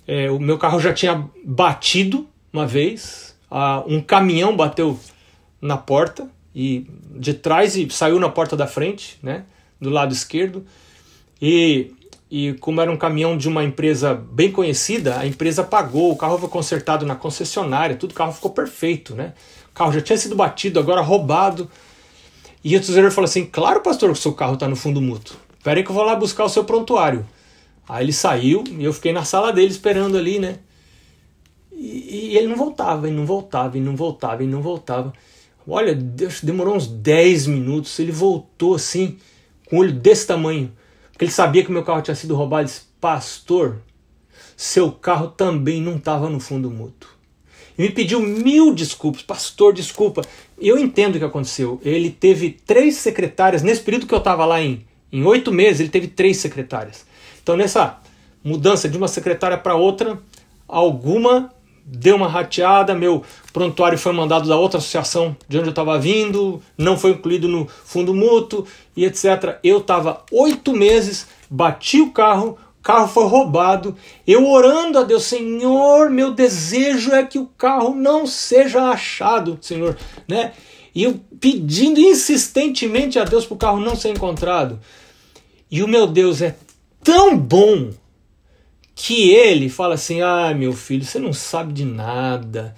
É, o meu carro já tinha batido uma vez, um caminhão bateu na porta e de trás e saiu na porta da frente, né? Do lado esquerdo. E e como era um caminhão de uma empresa bem conhecida, a empresa pagou, o carro foi consertado na concessionária, tudo o carro ficou perfeito, né? O carro já tinha sido batido, agora roubado. E o tesoureiro falou assim: Claro, pastor, que o seu carro está no fundo mútuo. Espera aí que eu vou lá buscar o seu prontuário. Aí ele saiu e eu fiquei na sala dele esperando ali, né? E, e ele não voltava, e não voltava, e não voltava, e não voltava. Olha, demorou uns 10 minutos. Ele voltou assim, com o olho desse tamanho. Porque ele sabia que meu carro tinha sido roubado. Ele disse: Pastor, seu carro também não estava no fundo mútuo. E me pediu mil desculpas. Pastor, desculpa. Eu entendo o que aconteceu. Ele teve três secretárias. Nesse período que eu estava lá em, em oito meses, ele teve três secretárias. Então, nessa mudança de uma secretária para outra, alguma deu uma rateada, meu prontuário foi mandado da outra associação de onde eu estava vindo, não foi incluído no fundo mútuo e etc. Eu estava oito meses, bati o carro, carro foi roubado, eu orando a Deus, Senhor, meu desejo é que o carro não seja achado, Senhor, né? E eu pedindo insistentemente a Deus para o carro não ser encontrado. E o meu Deus é tão bom que ele fala assim: ah, meu filho, você não sabe de nada,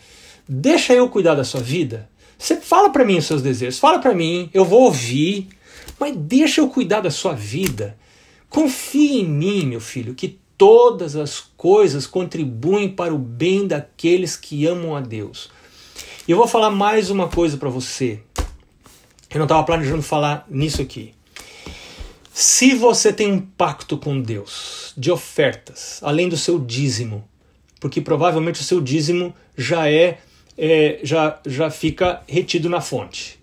deixa eu cuidar da sua vida. Você fala para mim os seus desejos, fala para mim, eu vou ouvir, mas deixa eu cuidar da sua vida. Confie em mim, meu filho, que todas as coisas contribuem para o bem daqueles que amam a Deus. E eu vou falar mais uma coisa para você. Eu não estava planejando falar nisso aqui. Se você tem um pacto com Deus de ofertas, além do seu dízimo, porque provavelmente o seu dízimo já é, é já, já fica retido na fonte.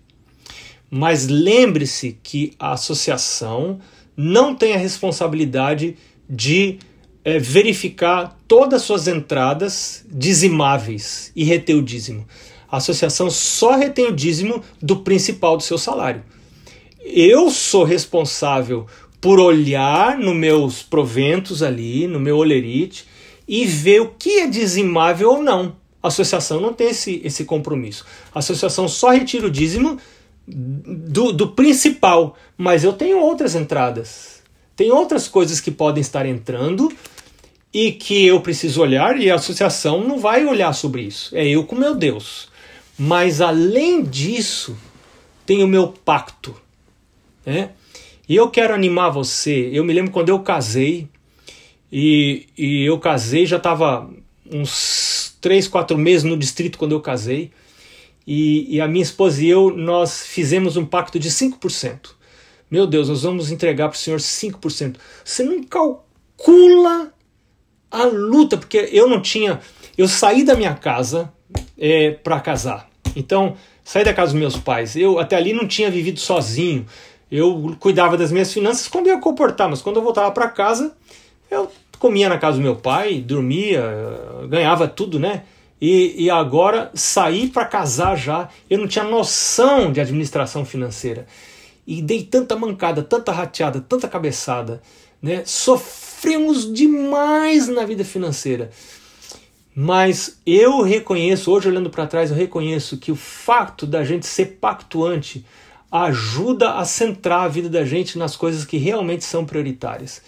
Mas lembre-se que a associação não tem a responsabilidade de é, verificar todas as suas entradas dizimáveis e reter o dízimo. A associação só retém o dízimo do principal do seu salário eu sou responsável por olhar nos meus proventos ali, no meu olerite, e ver o que é dizimável ou não. A associação não tem esse, esse compromisso. A associação só retira o dízimo do, do principal, mas eu tenho outras entradas. Tem outras coisas que podem estar entrando e que eu preciso olhar, e a associação não vai olhar sobre isso. É eu com meu Deus. Mas além disso, tem o meu pacto né? E eu quero animar você. Eu me lembro quando eu casei, e, e eu casei, já estava uns 3, 4 meses no distrito quando eu casei, e, e a minha esposa e eu, nós fizemos um pacto de 5%. Meu Deus, nós vamos entregar para o Senhor 5%. Você não calcula a luta, porque eu não tinha. Eu saí da minha casa é, para casar. Então, saí da casa dos meus pais. Eu até ali não tinha vivido sozinho. Eu cuidava das minhas finanças quando ia comportar, mas quando eu voltava para casa, eu comia na casa do meu pai, dormia, ganhava tudo, né? E, e agora saí para casar já, eu não tinha noção de administração financeira. E dei tanta mancada, tanta rateada, tanta cabeçada, né? Sofremos demais na vida financeira. Mas eu reconheço, hoje olhando para trás, eu reconheço que o fato da gente ser pactuante ajuda a centrar a vida da gente nas coisas que realmente são prioritárias.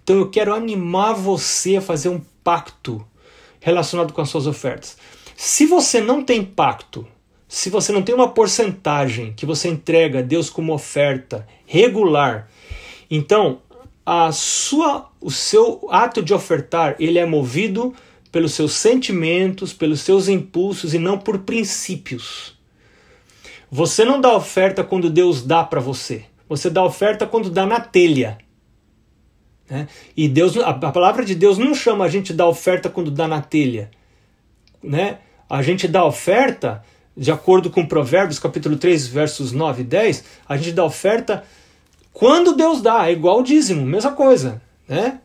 Então eu quero animar você a fazer um pacto relacionado com as suas ofertas. Se você não tem pacto, se você não tem uma porcentagem que você entrega a Deus como oferta regular, então a sua, o seu ato de ofertar ele é movido pelos seus sentimentos, pelos seus impulsos e não por princípios. Você não dá oferta quando Deus dá para você. Você dá oferta quando dá na telha. Né? E Deus, a, a, palavra de Deus não chama a gente dar oferta quando dá na telha. Né? A gente dá oferta, de acordo com Provérbios, capítulo 3, versos 9 e 10, a gente dá oferta quando Deus dá, é igual o dízimo, mesma coisa. Né?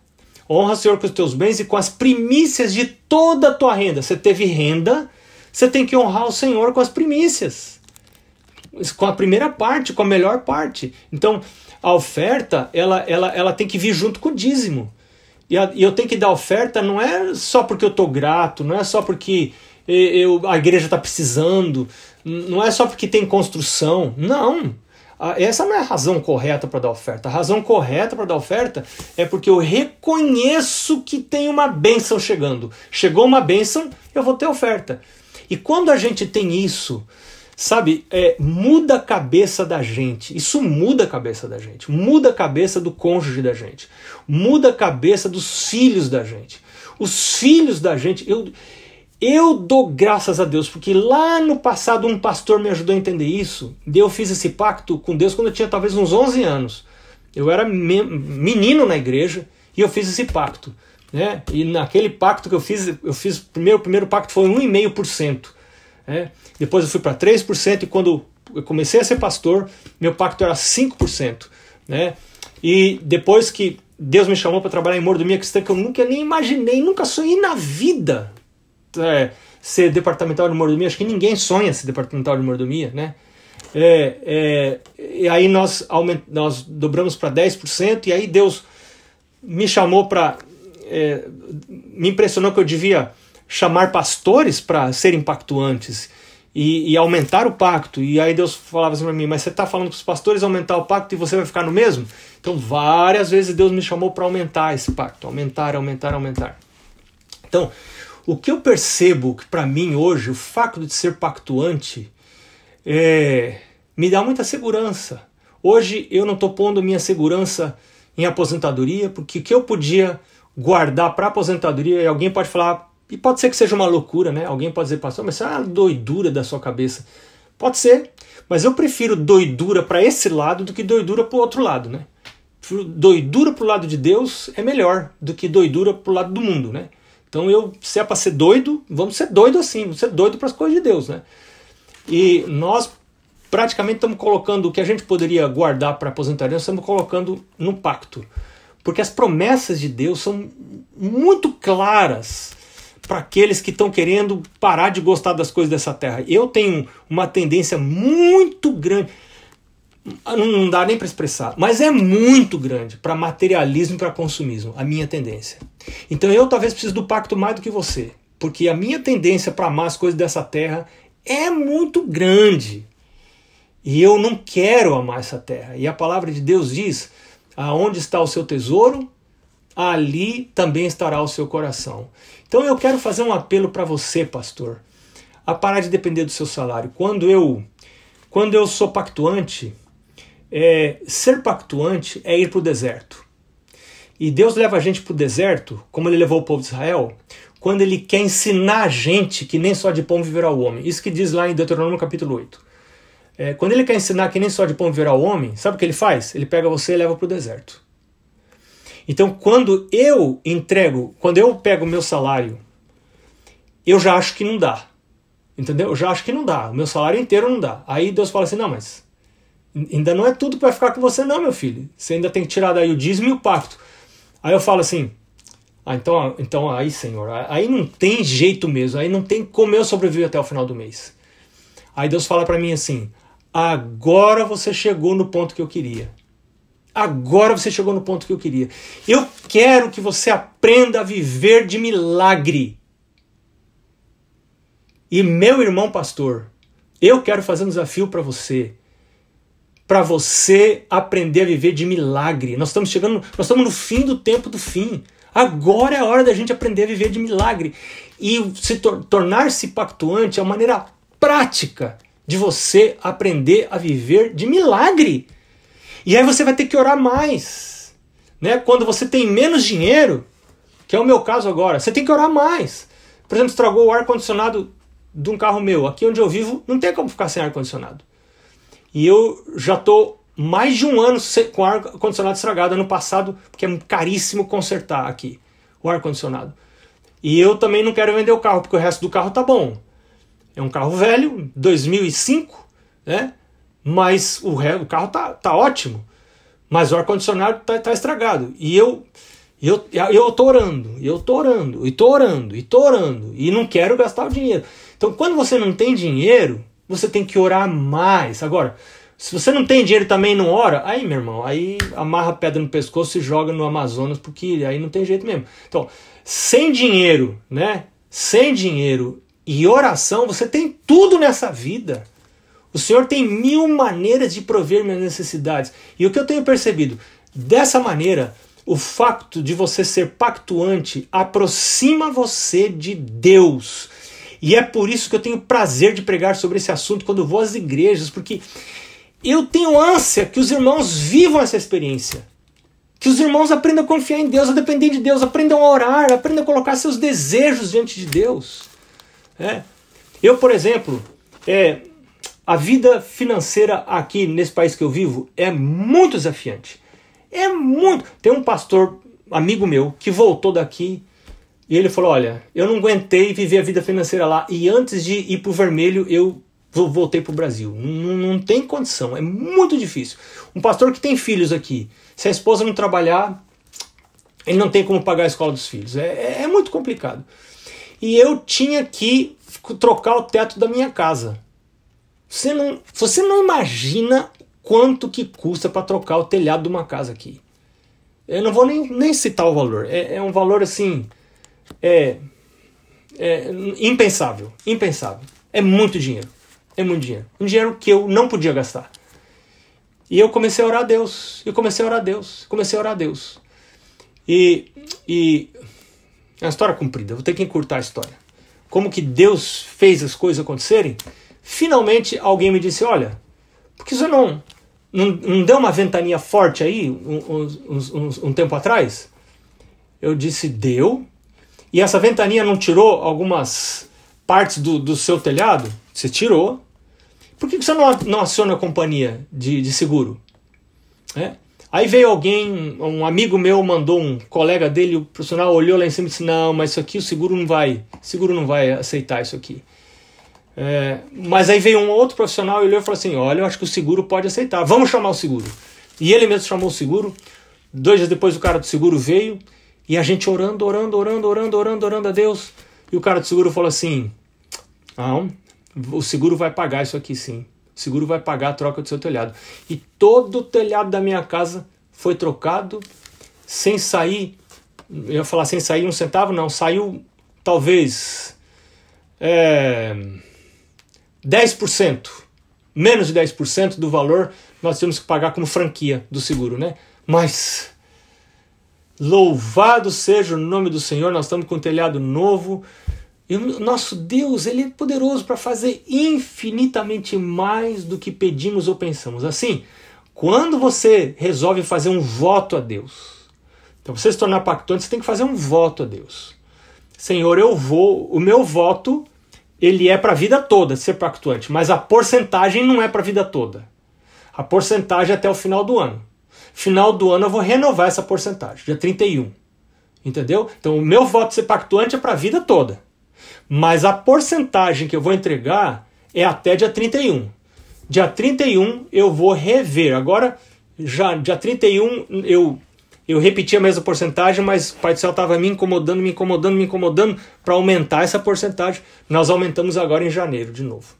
Honra o Senhor com os teus bens e com as primícias de toda a tua renda. Você teve renda, você tem que honrar o Senhor com as primícias. Com a primeira parte, com a melhor parte. Então, a oferta, ela, ela, ela tem que vir junto com o dízimo. E, a, e eu tenho que dar oferta não é só porque eu estou grato, não é só porque eu, a igreja está precisando, não é só porque tem construção. Não. Essa não é a razão correta para dar oferta. A razão correta para dar oferta é porque eu reconheço que tem uma bênção chegando. Chegou uma bênção, eu vou ter oferta. E quando a gente tem isso, sabe, é, muda a cabeça da gente. Isso muda a cabeça da gente. Muda a cabeça do cônjuge da gente. Muda a cabeça dos filhos da gente. Os filhos da gente. Eu, eu dou graças a Deus, porque lá no passado um pastor me ajudou a entender isso. Eu fiz esse pacto com Deus quando eu tinha talvez uns 11 anos. Eu era menino na igreja e eu fiz esse pacto. Né? E naquele pacto que eu fiz, eu fiz primeiro, o primeiro pacto foi 1,5%. Né? Depois eu fui para 3% e quando eu comecei a ser pastor, meu pacto era 5%. Né? E depois que Deus me chamou para trabalhar em mordomia cristã, que eu nunca nem imaginei, nunca sonhei na vida é, ser departamental de mordomia, acho que ninguém sonha ser departamental de mordomia, né? É, é, e aí nós, aument, nós dobramos para 10%, e aí Deus me chamou para. É, me impressionou que eu devia chamar pastores para serem pactuantes e, e, aumentar o pacto. E aí Deus falava assim para mim: Mas você está falando para os pastores aumentar o pacto e você vai ficar no mesmo? Então, várias vezes Deus me chamou para aumentar esse pacto, aumentar, aumentar, aumentar. Então, o que eu percebo que para mim hoje o fato de ser pactuante é, me dá muita segurança. Hoje eu não estou pondo minha segurança em aposentadoria, porque o que eu podia guardar para aposentadoria, e alguém pode falar, e pode ser que seja uma loucura, né? Alguém pode dizer, pastor, mas isso é uma doidura da sua cabeça. Pode ser, mas eu prefiro doidura para esse lado do que doidura para o outro lado, né? Doidura para o lado de Deus é melhor do que doidura para o lado do mundo, né? Então eu, se é para ser doido, vamos ser doido assim, vamos ser doido para as coisas de Deus, né? E nós praticamente estamos colocando o que a gente poderia guardar para aposentadoria, estamos colocando no pacto. Porque as promessas de Deus são muito claras para aqueles que estão querendo parar de gostar das coisas dessa terra. Eu tenho uma tendência muito grande não dá nem para expressar, mas é muito grande para materialismo e para consumismo, a minha tendência. Então eu talvez precise do pacto mais do que você, porque a minha tendência para amar as coisas dessa terra é muito grande. E eu não quero amar essa terra. E a palavra de Deus diz: aonde está o seu tesouro, ali também estará o seu coração. Então eu quero fazer um apelo para você, pastor, a parar de depender do seu salário. Quando eu quando eu sou pactuante, é, ser pactuante é ir para o deserto. E Deus leva a gente para o deserto, como ele levou o povo de Israel, quando ele quer ensinar a gente que nem só de pão viverá o homem. Isso que diz lá em Deuteronômio capítulo 8. É, quando ele quer ensinar que nem só de pão viverá o homem, sabe o que ele faz? Ele pega você e leva para o deserto. Então, quando eu entrego, quando eu pego o meu salário, eu já acho que não dá. Entendeu? Eu já acho que não dá. O meu salário inteiro não dá. Aí Deus fala assim: não, mas ainda não é tudo vai ficar com você, não, meu filho. Você ainda tem que tirar daí o dízimo e o pacto. Aí eu falo assim: ah, então, então aí, Senhor, aí não tem jeito mesmo. Aí não tem como eu sobreviver até o final do mês. Aí Deus fala para mim assim: agora você chegou no ponto que eu queria. Agora você chegou no ponto que eu queria. Eu quero que você aprenda a viver de milagre. E meu irmão pastor, eu quero fazer um desafio para você. Para você aprender a viver de milagre. Nós estamos chegando, nós estamos no fim do tempo do fim. Agora é a hora da gente aprender a viver de milagre. E se tor tornar-se pactuante é uma maneira prática de você aprender a viver de milagre. E aí você vai ter que orar mais. Né? Quando você tem menos dinheiro, que é o meu caso agora, você tem que orar mais. Por exemplo, estragou o ar-condicionado de um carro meu. Aqui onde eu vivo, não tem como ficar sem ar-condicionado. E eu já estou mais de um ano com ar-condicionado estragado. Ano passado, porque é caríssimo consertar aqui o ar-condicionado. E eu também não quero vender o carro, porque o resto do carro tá bom. É um carro velho, 2005, né? Mas o, o carro tá, tá ótimo. Mas o ar-condicionado tá, tá estragado. E eu, eu, eu tô orando, eu tô orando, e tô orando, e tô orando, e não quero gastar o dinheiro. Então, quando você não tem dinheiro, você tem que orar mais. Agora, se você não tem dinheiro também não ora, aí, meu irmão, aí amarra a pedra no pescoço e joga no Amazonas, porque aí não tem jeito mesmo. Então, sem dinheiro, né? Sem dinheiro e oração, você tem tudo nessa vida. O Senhor tem mil maneiras de prover minhas necessidades. E o que eu tenho percebido, dessa maneira, o fato de você ser pactuante aproxima você de Deus. E é por isso que eu tenho prazer de pregar sobre esse assunto quando vou às igrejas, porque eu tenho ânsia que os irmãos vivam essa experiência. Que os irmãos aprendam a confiar em Deus, a depender de Deus, aprendam a orar, aprendam a colocar seus desejos diante de Deus. É. Eu, por exemplo, é, a vida financeira aqui nesse país que eu vivo é muito desafiante. É muito. Tem um pastor, amigo meu, que voltou daqui e ele falou: Olha, eu não aguentei viver a vida financeira lá e antes de ir para o vermelho eu voltei para o Brasil. Não, não tem condição, é muito difícil. Um pastor que tem filhos aqui, se a esposa não trabalhar, ele não tem como pagar a escola dos filhos. É, é muito complicado. E eu tinha que trocar o teto da minha casa. Você não, você não imagina quanto que custa para trocar o telhado de uma casa aqui. Eu não vou nem, nem citar o valor. É, é um valor assim. É, é impensável. Impensável. É muito dinheiro. É muito dinheiro. Um dinheiro que eu não podia gastar. E eu comecei a orar a Deus. Eu comecei a orar a Deus. Comecei a orar a Deus. E, e é uma história comprida. Vou ter que encurtar a história. Como que Deus fez as coisas acontecerem? Finalmente alguém me disse: Olha, por que você não, não, não deu uma ventania forte aí um, um, um, um tempo atrás? Eu disse: Deu. E essa ventania não tirou algumas partes do, do seu telhado? Você tirou. Por que você não, não aciona a companhia de, de seguro? É? Aí veio alguém, um amigo meu mandou um colega dele, o profissional olhou lá em cima e disse: Não, mas isso aqui o seguro não vai, seguro não vai aceitar isso aqui. É, mas aí veio um outro profissional e olhou e falou assim: Olha, eu acho que o seguro pode aceitar, vamos chamar o seguro. E ele mesmo chamou o seguro. Dois dias depois, o cara do seguro veio e a gente orando, orando, orando, orando, orando, orando a Deus. E o cara do seguro falou assim: Não, o seguro vai pagar isso aqui sim. O seguro vai pagar a troca do seu telhado. E todo o telhado da minha casa foi trocado sem sair. Eu ia falar sem sair um centavo, não. Saiu talvez. É, 10%, menos de 10% do valor nós temos que pagar como franquia do seguro, né? Mas louvado seja o nome do Senhor, nós estamos com um telhado novo. E o nosso Deus, ele é poderoso para fazer infinitamente mais do que pedimos ou pensamos. Assim, quando você resolve fazer um voto a Deus, então você se tornar pactuante, você tem que fazer um voto a Deus. Senhor, eu vou, o meu voto ele é para a vida toda ser pactuante, mas a porcentagem não é para a vida toda. A porcentagem é até o final do ano. final do ano eu vou renovar essa porcentagem, dia 31. Entendeu? Então o meu voto ser pactuante é para a vida toda. Mas a porcentagem que eu vou entregar é até dia 31. Dia 31 eu vou rever. Agora, já dia 31 eu eu repeti a mesma porcentagem, mas o Pai do Céu estava me incomodando, me incomodando, me incomodando para aumentar essa porcentagem. Nós aumentamos agora em janeiro de novo.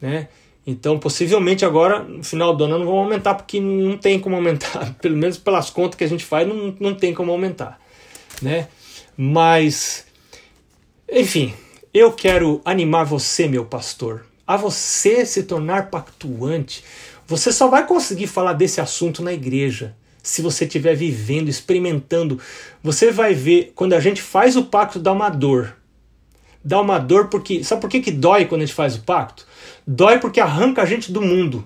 Né? Então, possivelmente agora, no final do ano, não vão aumentar, porque não tem como aumentar. Pelo menos pelas contas que a gente faz, não, não tem como aumentar. Né? Mas, enfim, eu quero animar você, meu pastor, a você se tornar pactuante. Você só vai conseguir falar desse assunto na igreja se você estiver vivendo, experimentando. Você vai ver, quando a gente faz o pacto, dá uma dor. Dá uma dor porque. Sabe por que, que dói quando a gente faz o pacto? Dói porque arranca a gente do mundo.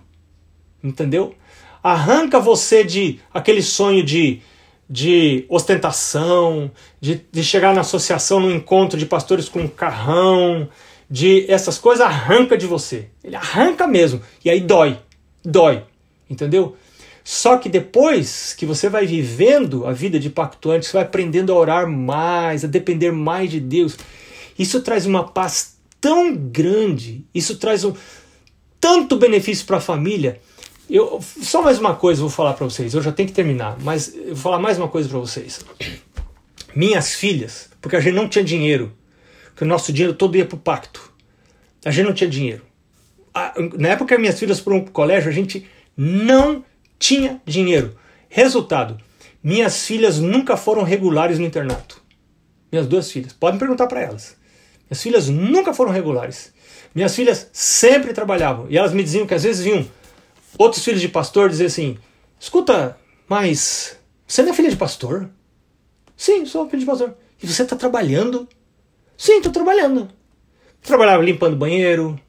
Entendeu? Arranca você de aquele sonho de de ostentação, de, de chegar na associação, no encontro de pastores com um carrão, de essas coisas, arranca de você. Ele arranca mesmo. E aí dói. Dói. Entendeu? Só que depois que você vai vivendo a vida de pactuante, você vai aprendendo a orar mais, a depender mais de Deus. Isso traz uma paz tão grande, isso traz um tanto benefício para a família eu, só mais uma coisa vou falar para vocês, eu já tenho que terminar, mas eu vou falar mais uma coisa para vocês. Minhas filhas, porque a gente não tinha dinheiro, porque o nosso dinheiro todo ia para o pacto. A gente não tinha dinheiro. Na época que minhas filhas foram para o colégio, a gente não tinha dinheiro. Resultado, minhas filhas nunca foram regulares no internato. Minhas duas filhas. Podem perguntar para elas. Minhas filhas nunca foram regulares. Minhas filhas sempre trabalhavam. E elas me diziam que às vezes vinham outros filhos de pastor dizer assim: escuta, mas você não é filha de pastor? Sim, sou filho de pastor. E você está trabalhando? Sim, estou trabalhando. Trabalhava limpando banheiro,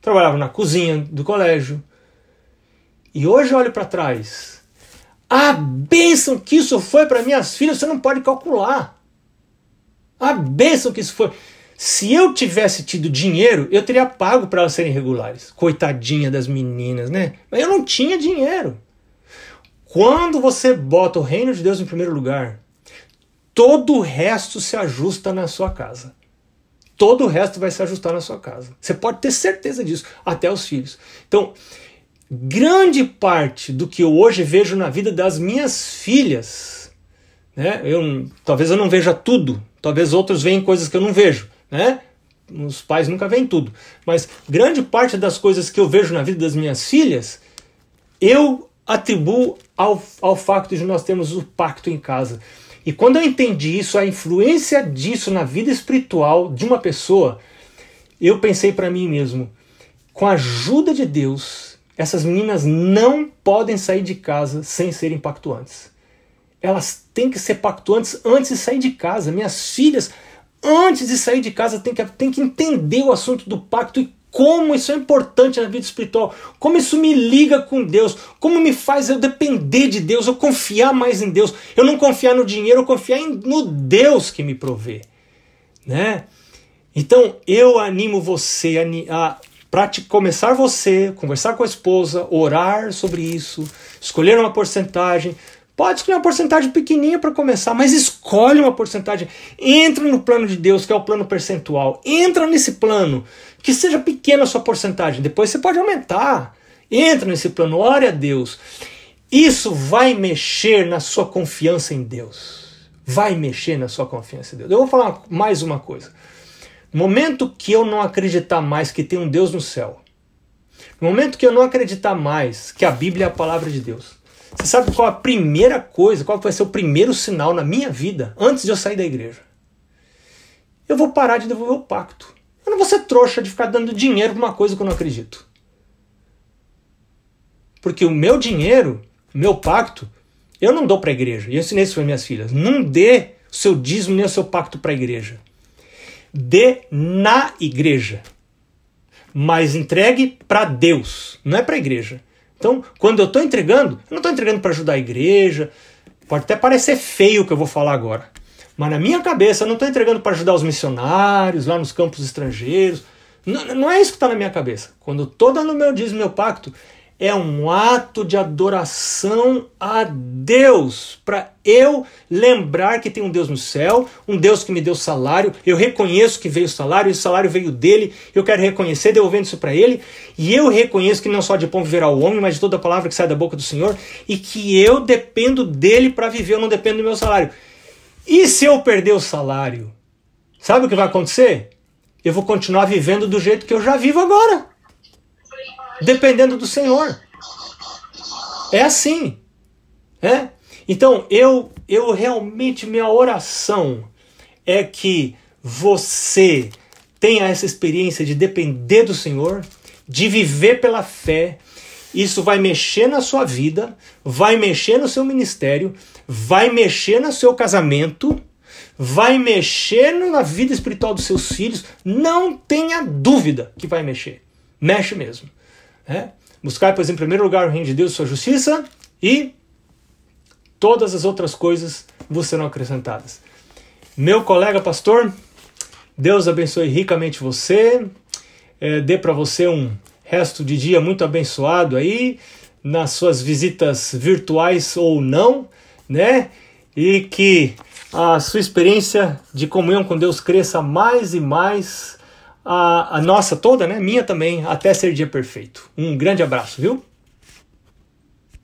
trabalhava na cozinha do colégio. E hoje eu olho para trás. A bênção que isso foi para minhas filhas, você não pode calcular. A bênção que isso foi. Se eu tivesse tido dinheiro, eu teria pago para elas serem regulares. Coitadinha das meninas, né? Mas eu não tinha dinheiro. Quando você bota o reino de Deus em primeiro lugar, todo o resto se ajusta na sua casa. Todo o resto vai se ajustar na sua casa. Você pode ter certeza disso, até os filhos. Então, grande parte do que eu hoje vejo na vida das minhas filhas, né? Eu, talvez eu não veja tudo, talvez outros vejam coisas que eu não vejo né? Os pais nunca veem tudo. Mas grande parte das coisas que eu vejo na vida das minhas filhas, eu atribuo ao, ao facto de nós termos o pacto em casa. E quando eu entendi isso, a influência disso na vida espiritual de uma pessoa, eu pensei para mim mesmo, com a ajuda de Deus, essas meninas não podem sair de casa sem serem pactuantes. Elas têm que ser pactuantes antes de sair de casa. Minhas filhas antes de sair de casa, tem que, tem que entender o assunto do pacto e como isso é importante na vida espiritual, como isso me liga com Deus, como me faz eu depender de Deus, eu confiar mais em Deus, eu não confiar no dinheiro, eu confiar no Deus que me provê, né? Então eu animo você a para começar você, conversar com a esposa, orar sobre isso, escolher uma porcentagem, Pode escolher uma porcentagem pequenininha para começar, mas escolhe uma porcentagem. Entra no plano de Deus, que é o plano percentual. Entra nesse plano, que seja pequena a sua porcentagem. Depois você pode aumentar. Entra nesse plano, ore a Deus. Isso vai mexer na sua confiança em Deus. Vai mexer na sua confiança em Deus. Eu vou falar mais uma coisa. No momento que eu não acreditar mais que tem um Deus no céu, no momento que eu não acreditar mais que a Bíblia é a palavra de Deus, você sabe qual a primeira coisa, qual vai ser o primeiro sinal na minha vida antes de eu sair da igreja? Eu vou parar de devolver o pacto. Eu não vou ser trouxa de ficar dando dinheiro para uma coisa que eu não acredito. Porque o meu dinheiro, meu pacto, eu não dou para a igreja. E eu ensinei isso para minhas filhas. Não dê o seu dízimo nem o seu pacto para a igreja. Dê na igreja. Mas entregue para Deus, não é para a igreja. Então, quando eu estou entregando, eu não estou entregando para ajudar a igreja. Pode até parecer feio o que eu vou falar agora. Mas na minha cabeça, eu não estou entregando para ajudar os missionários lá nos campos estrangeiros. Não, não é isso que está na minha cabeça. Quando eu estou dando meu dízimo, meu pacto, é um ato de adoração a Deus, para eu lembrar que tem um Deus no céu, um Deus que me deu salário, eu reconheço que veio o salário, esse salário veio dele, eu quero reconhecer, devolvendo isso para ele, e eu reconheço que não só de pão viverá o homem, mas de toda a palavra que sai da boca do Senhor, e que eu dependo dele para viver, eu não dependo do meu salário. E se eu perder o salário? Sabe o que vai acontecer? Eu vou continuar vivendo do jeito que eu já vivo agora dependendo do Senhor. É assim. É? Então, eu, eu realmente, minha oração é que você tenha essa experiência de depender do Senhor, de viver pela fé. Isso vai mexer na sua vida, vai mexer no seu ministério, vai mexer no seu casamento, vai mexer na vida espiritual dos seus filhos. Não tenha dúvida que vai mexer. Mexe mesmo. É? Buscar, pois, em primeiro lugar o reino de Deus sua justiça e todas as outras coisas vos serão acrescentadas. Meu colega pastor, Deus abençoe ricamente você, é, dê para você um resto de dia muito abençoado aí, nas suas visitas virtuais ou não, né? E que a sua experiência de comunhão com Deus cresça mais e mais a, a nossa toda, né? Minha também, até ser dia perfeito. Um grande abraço, viu?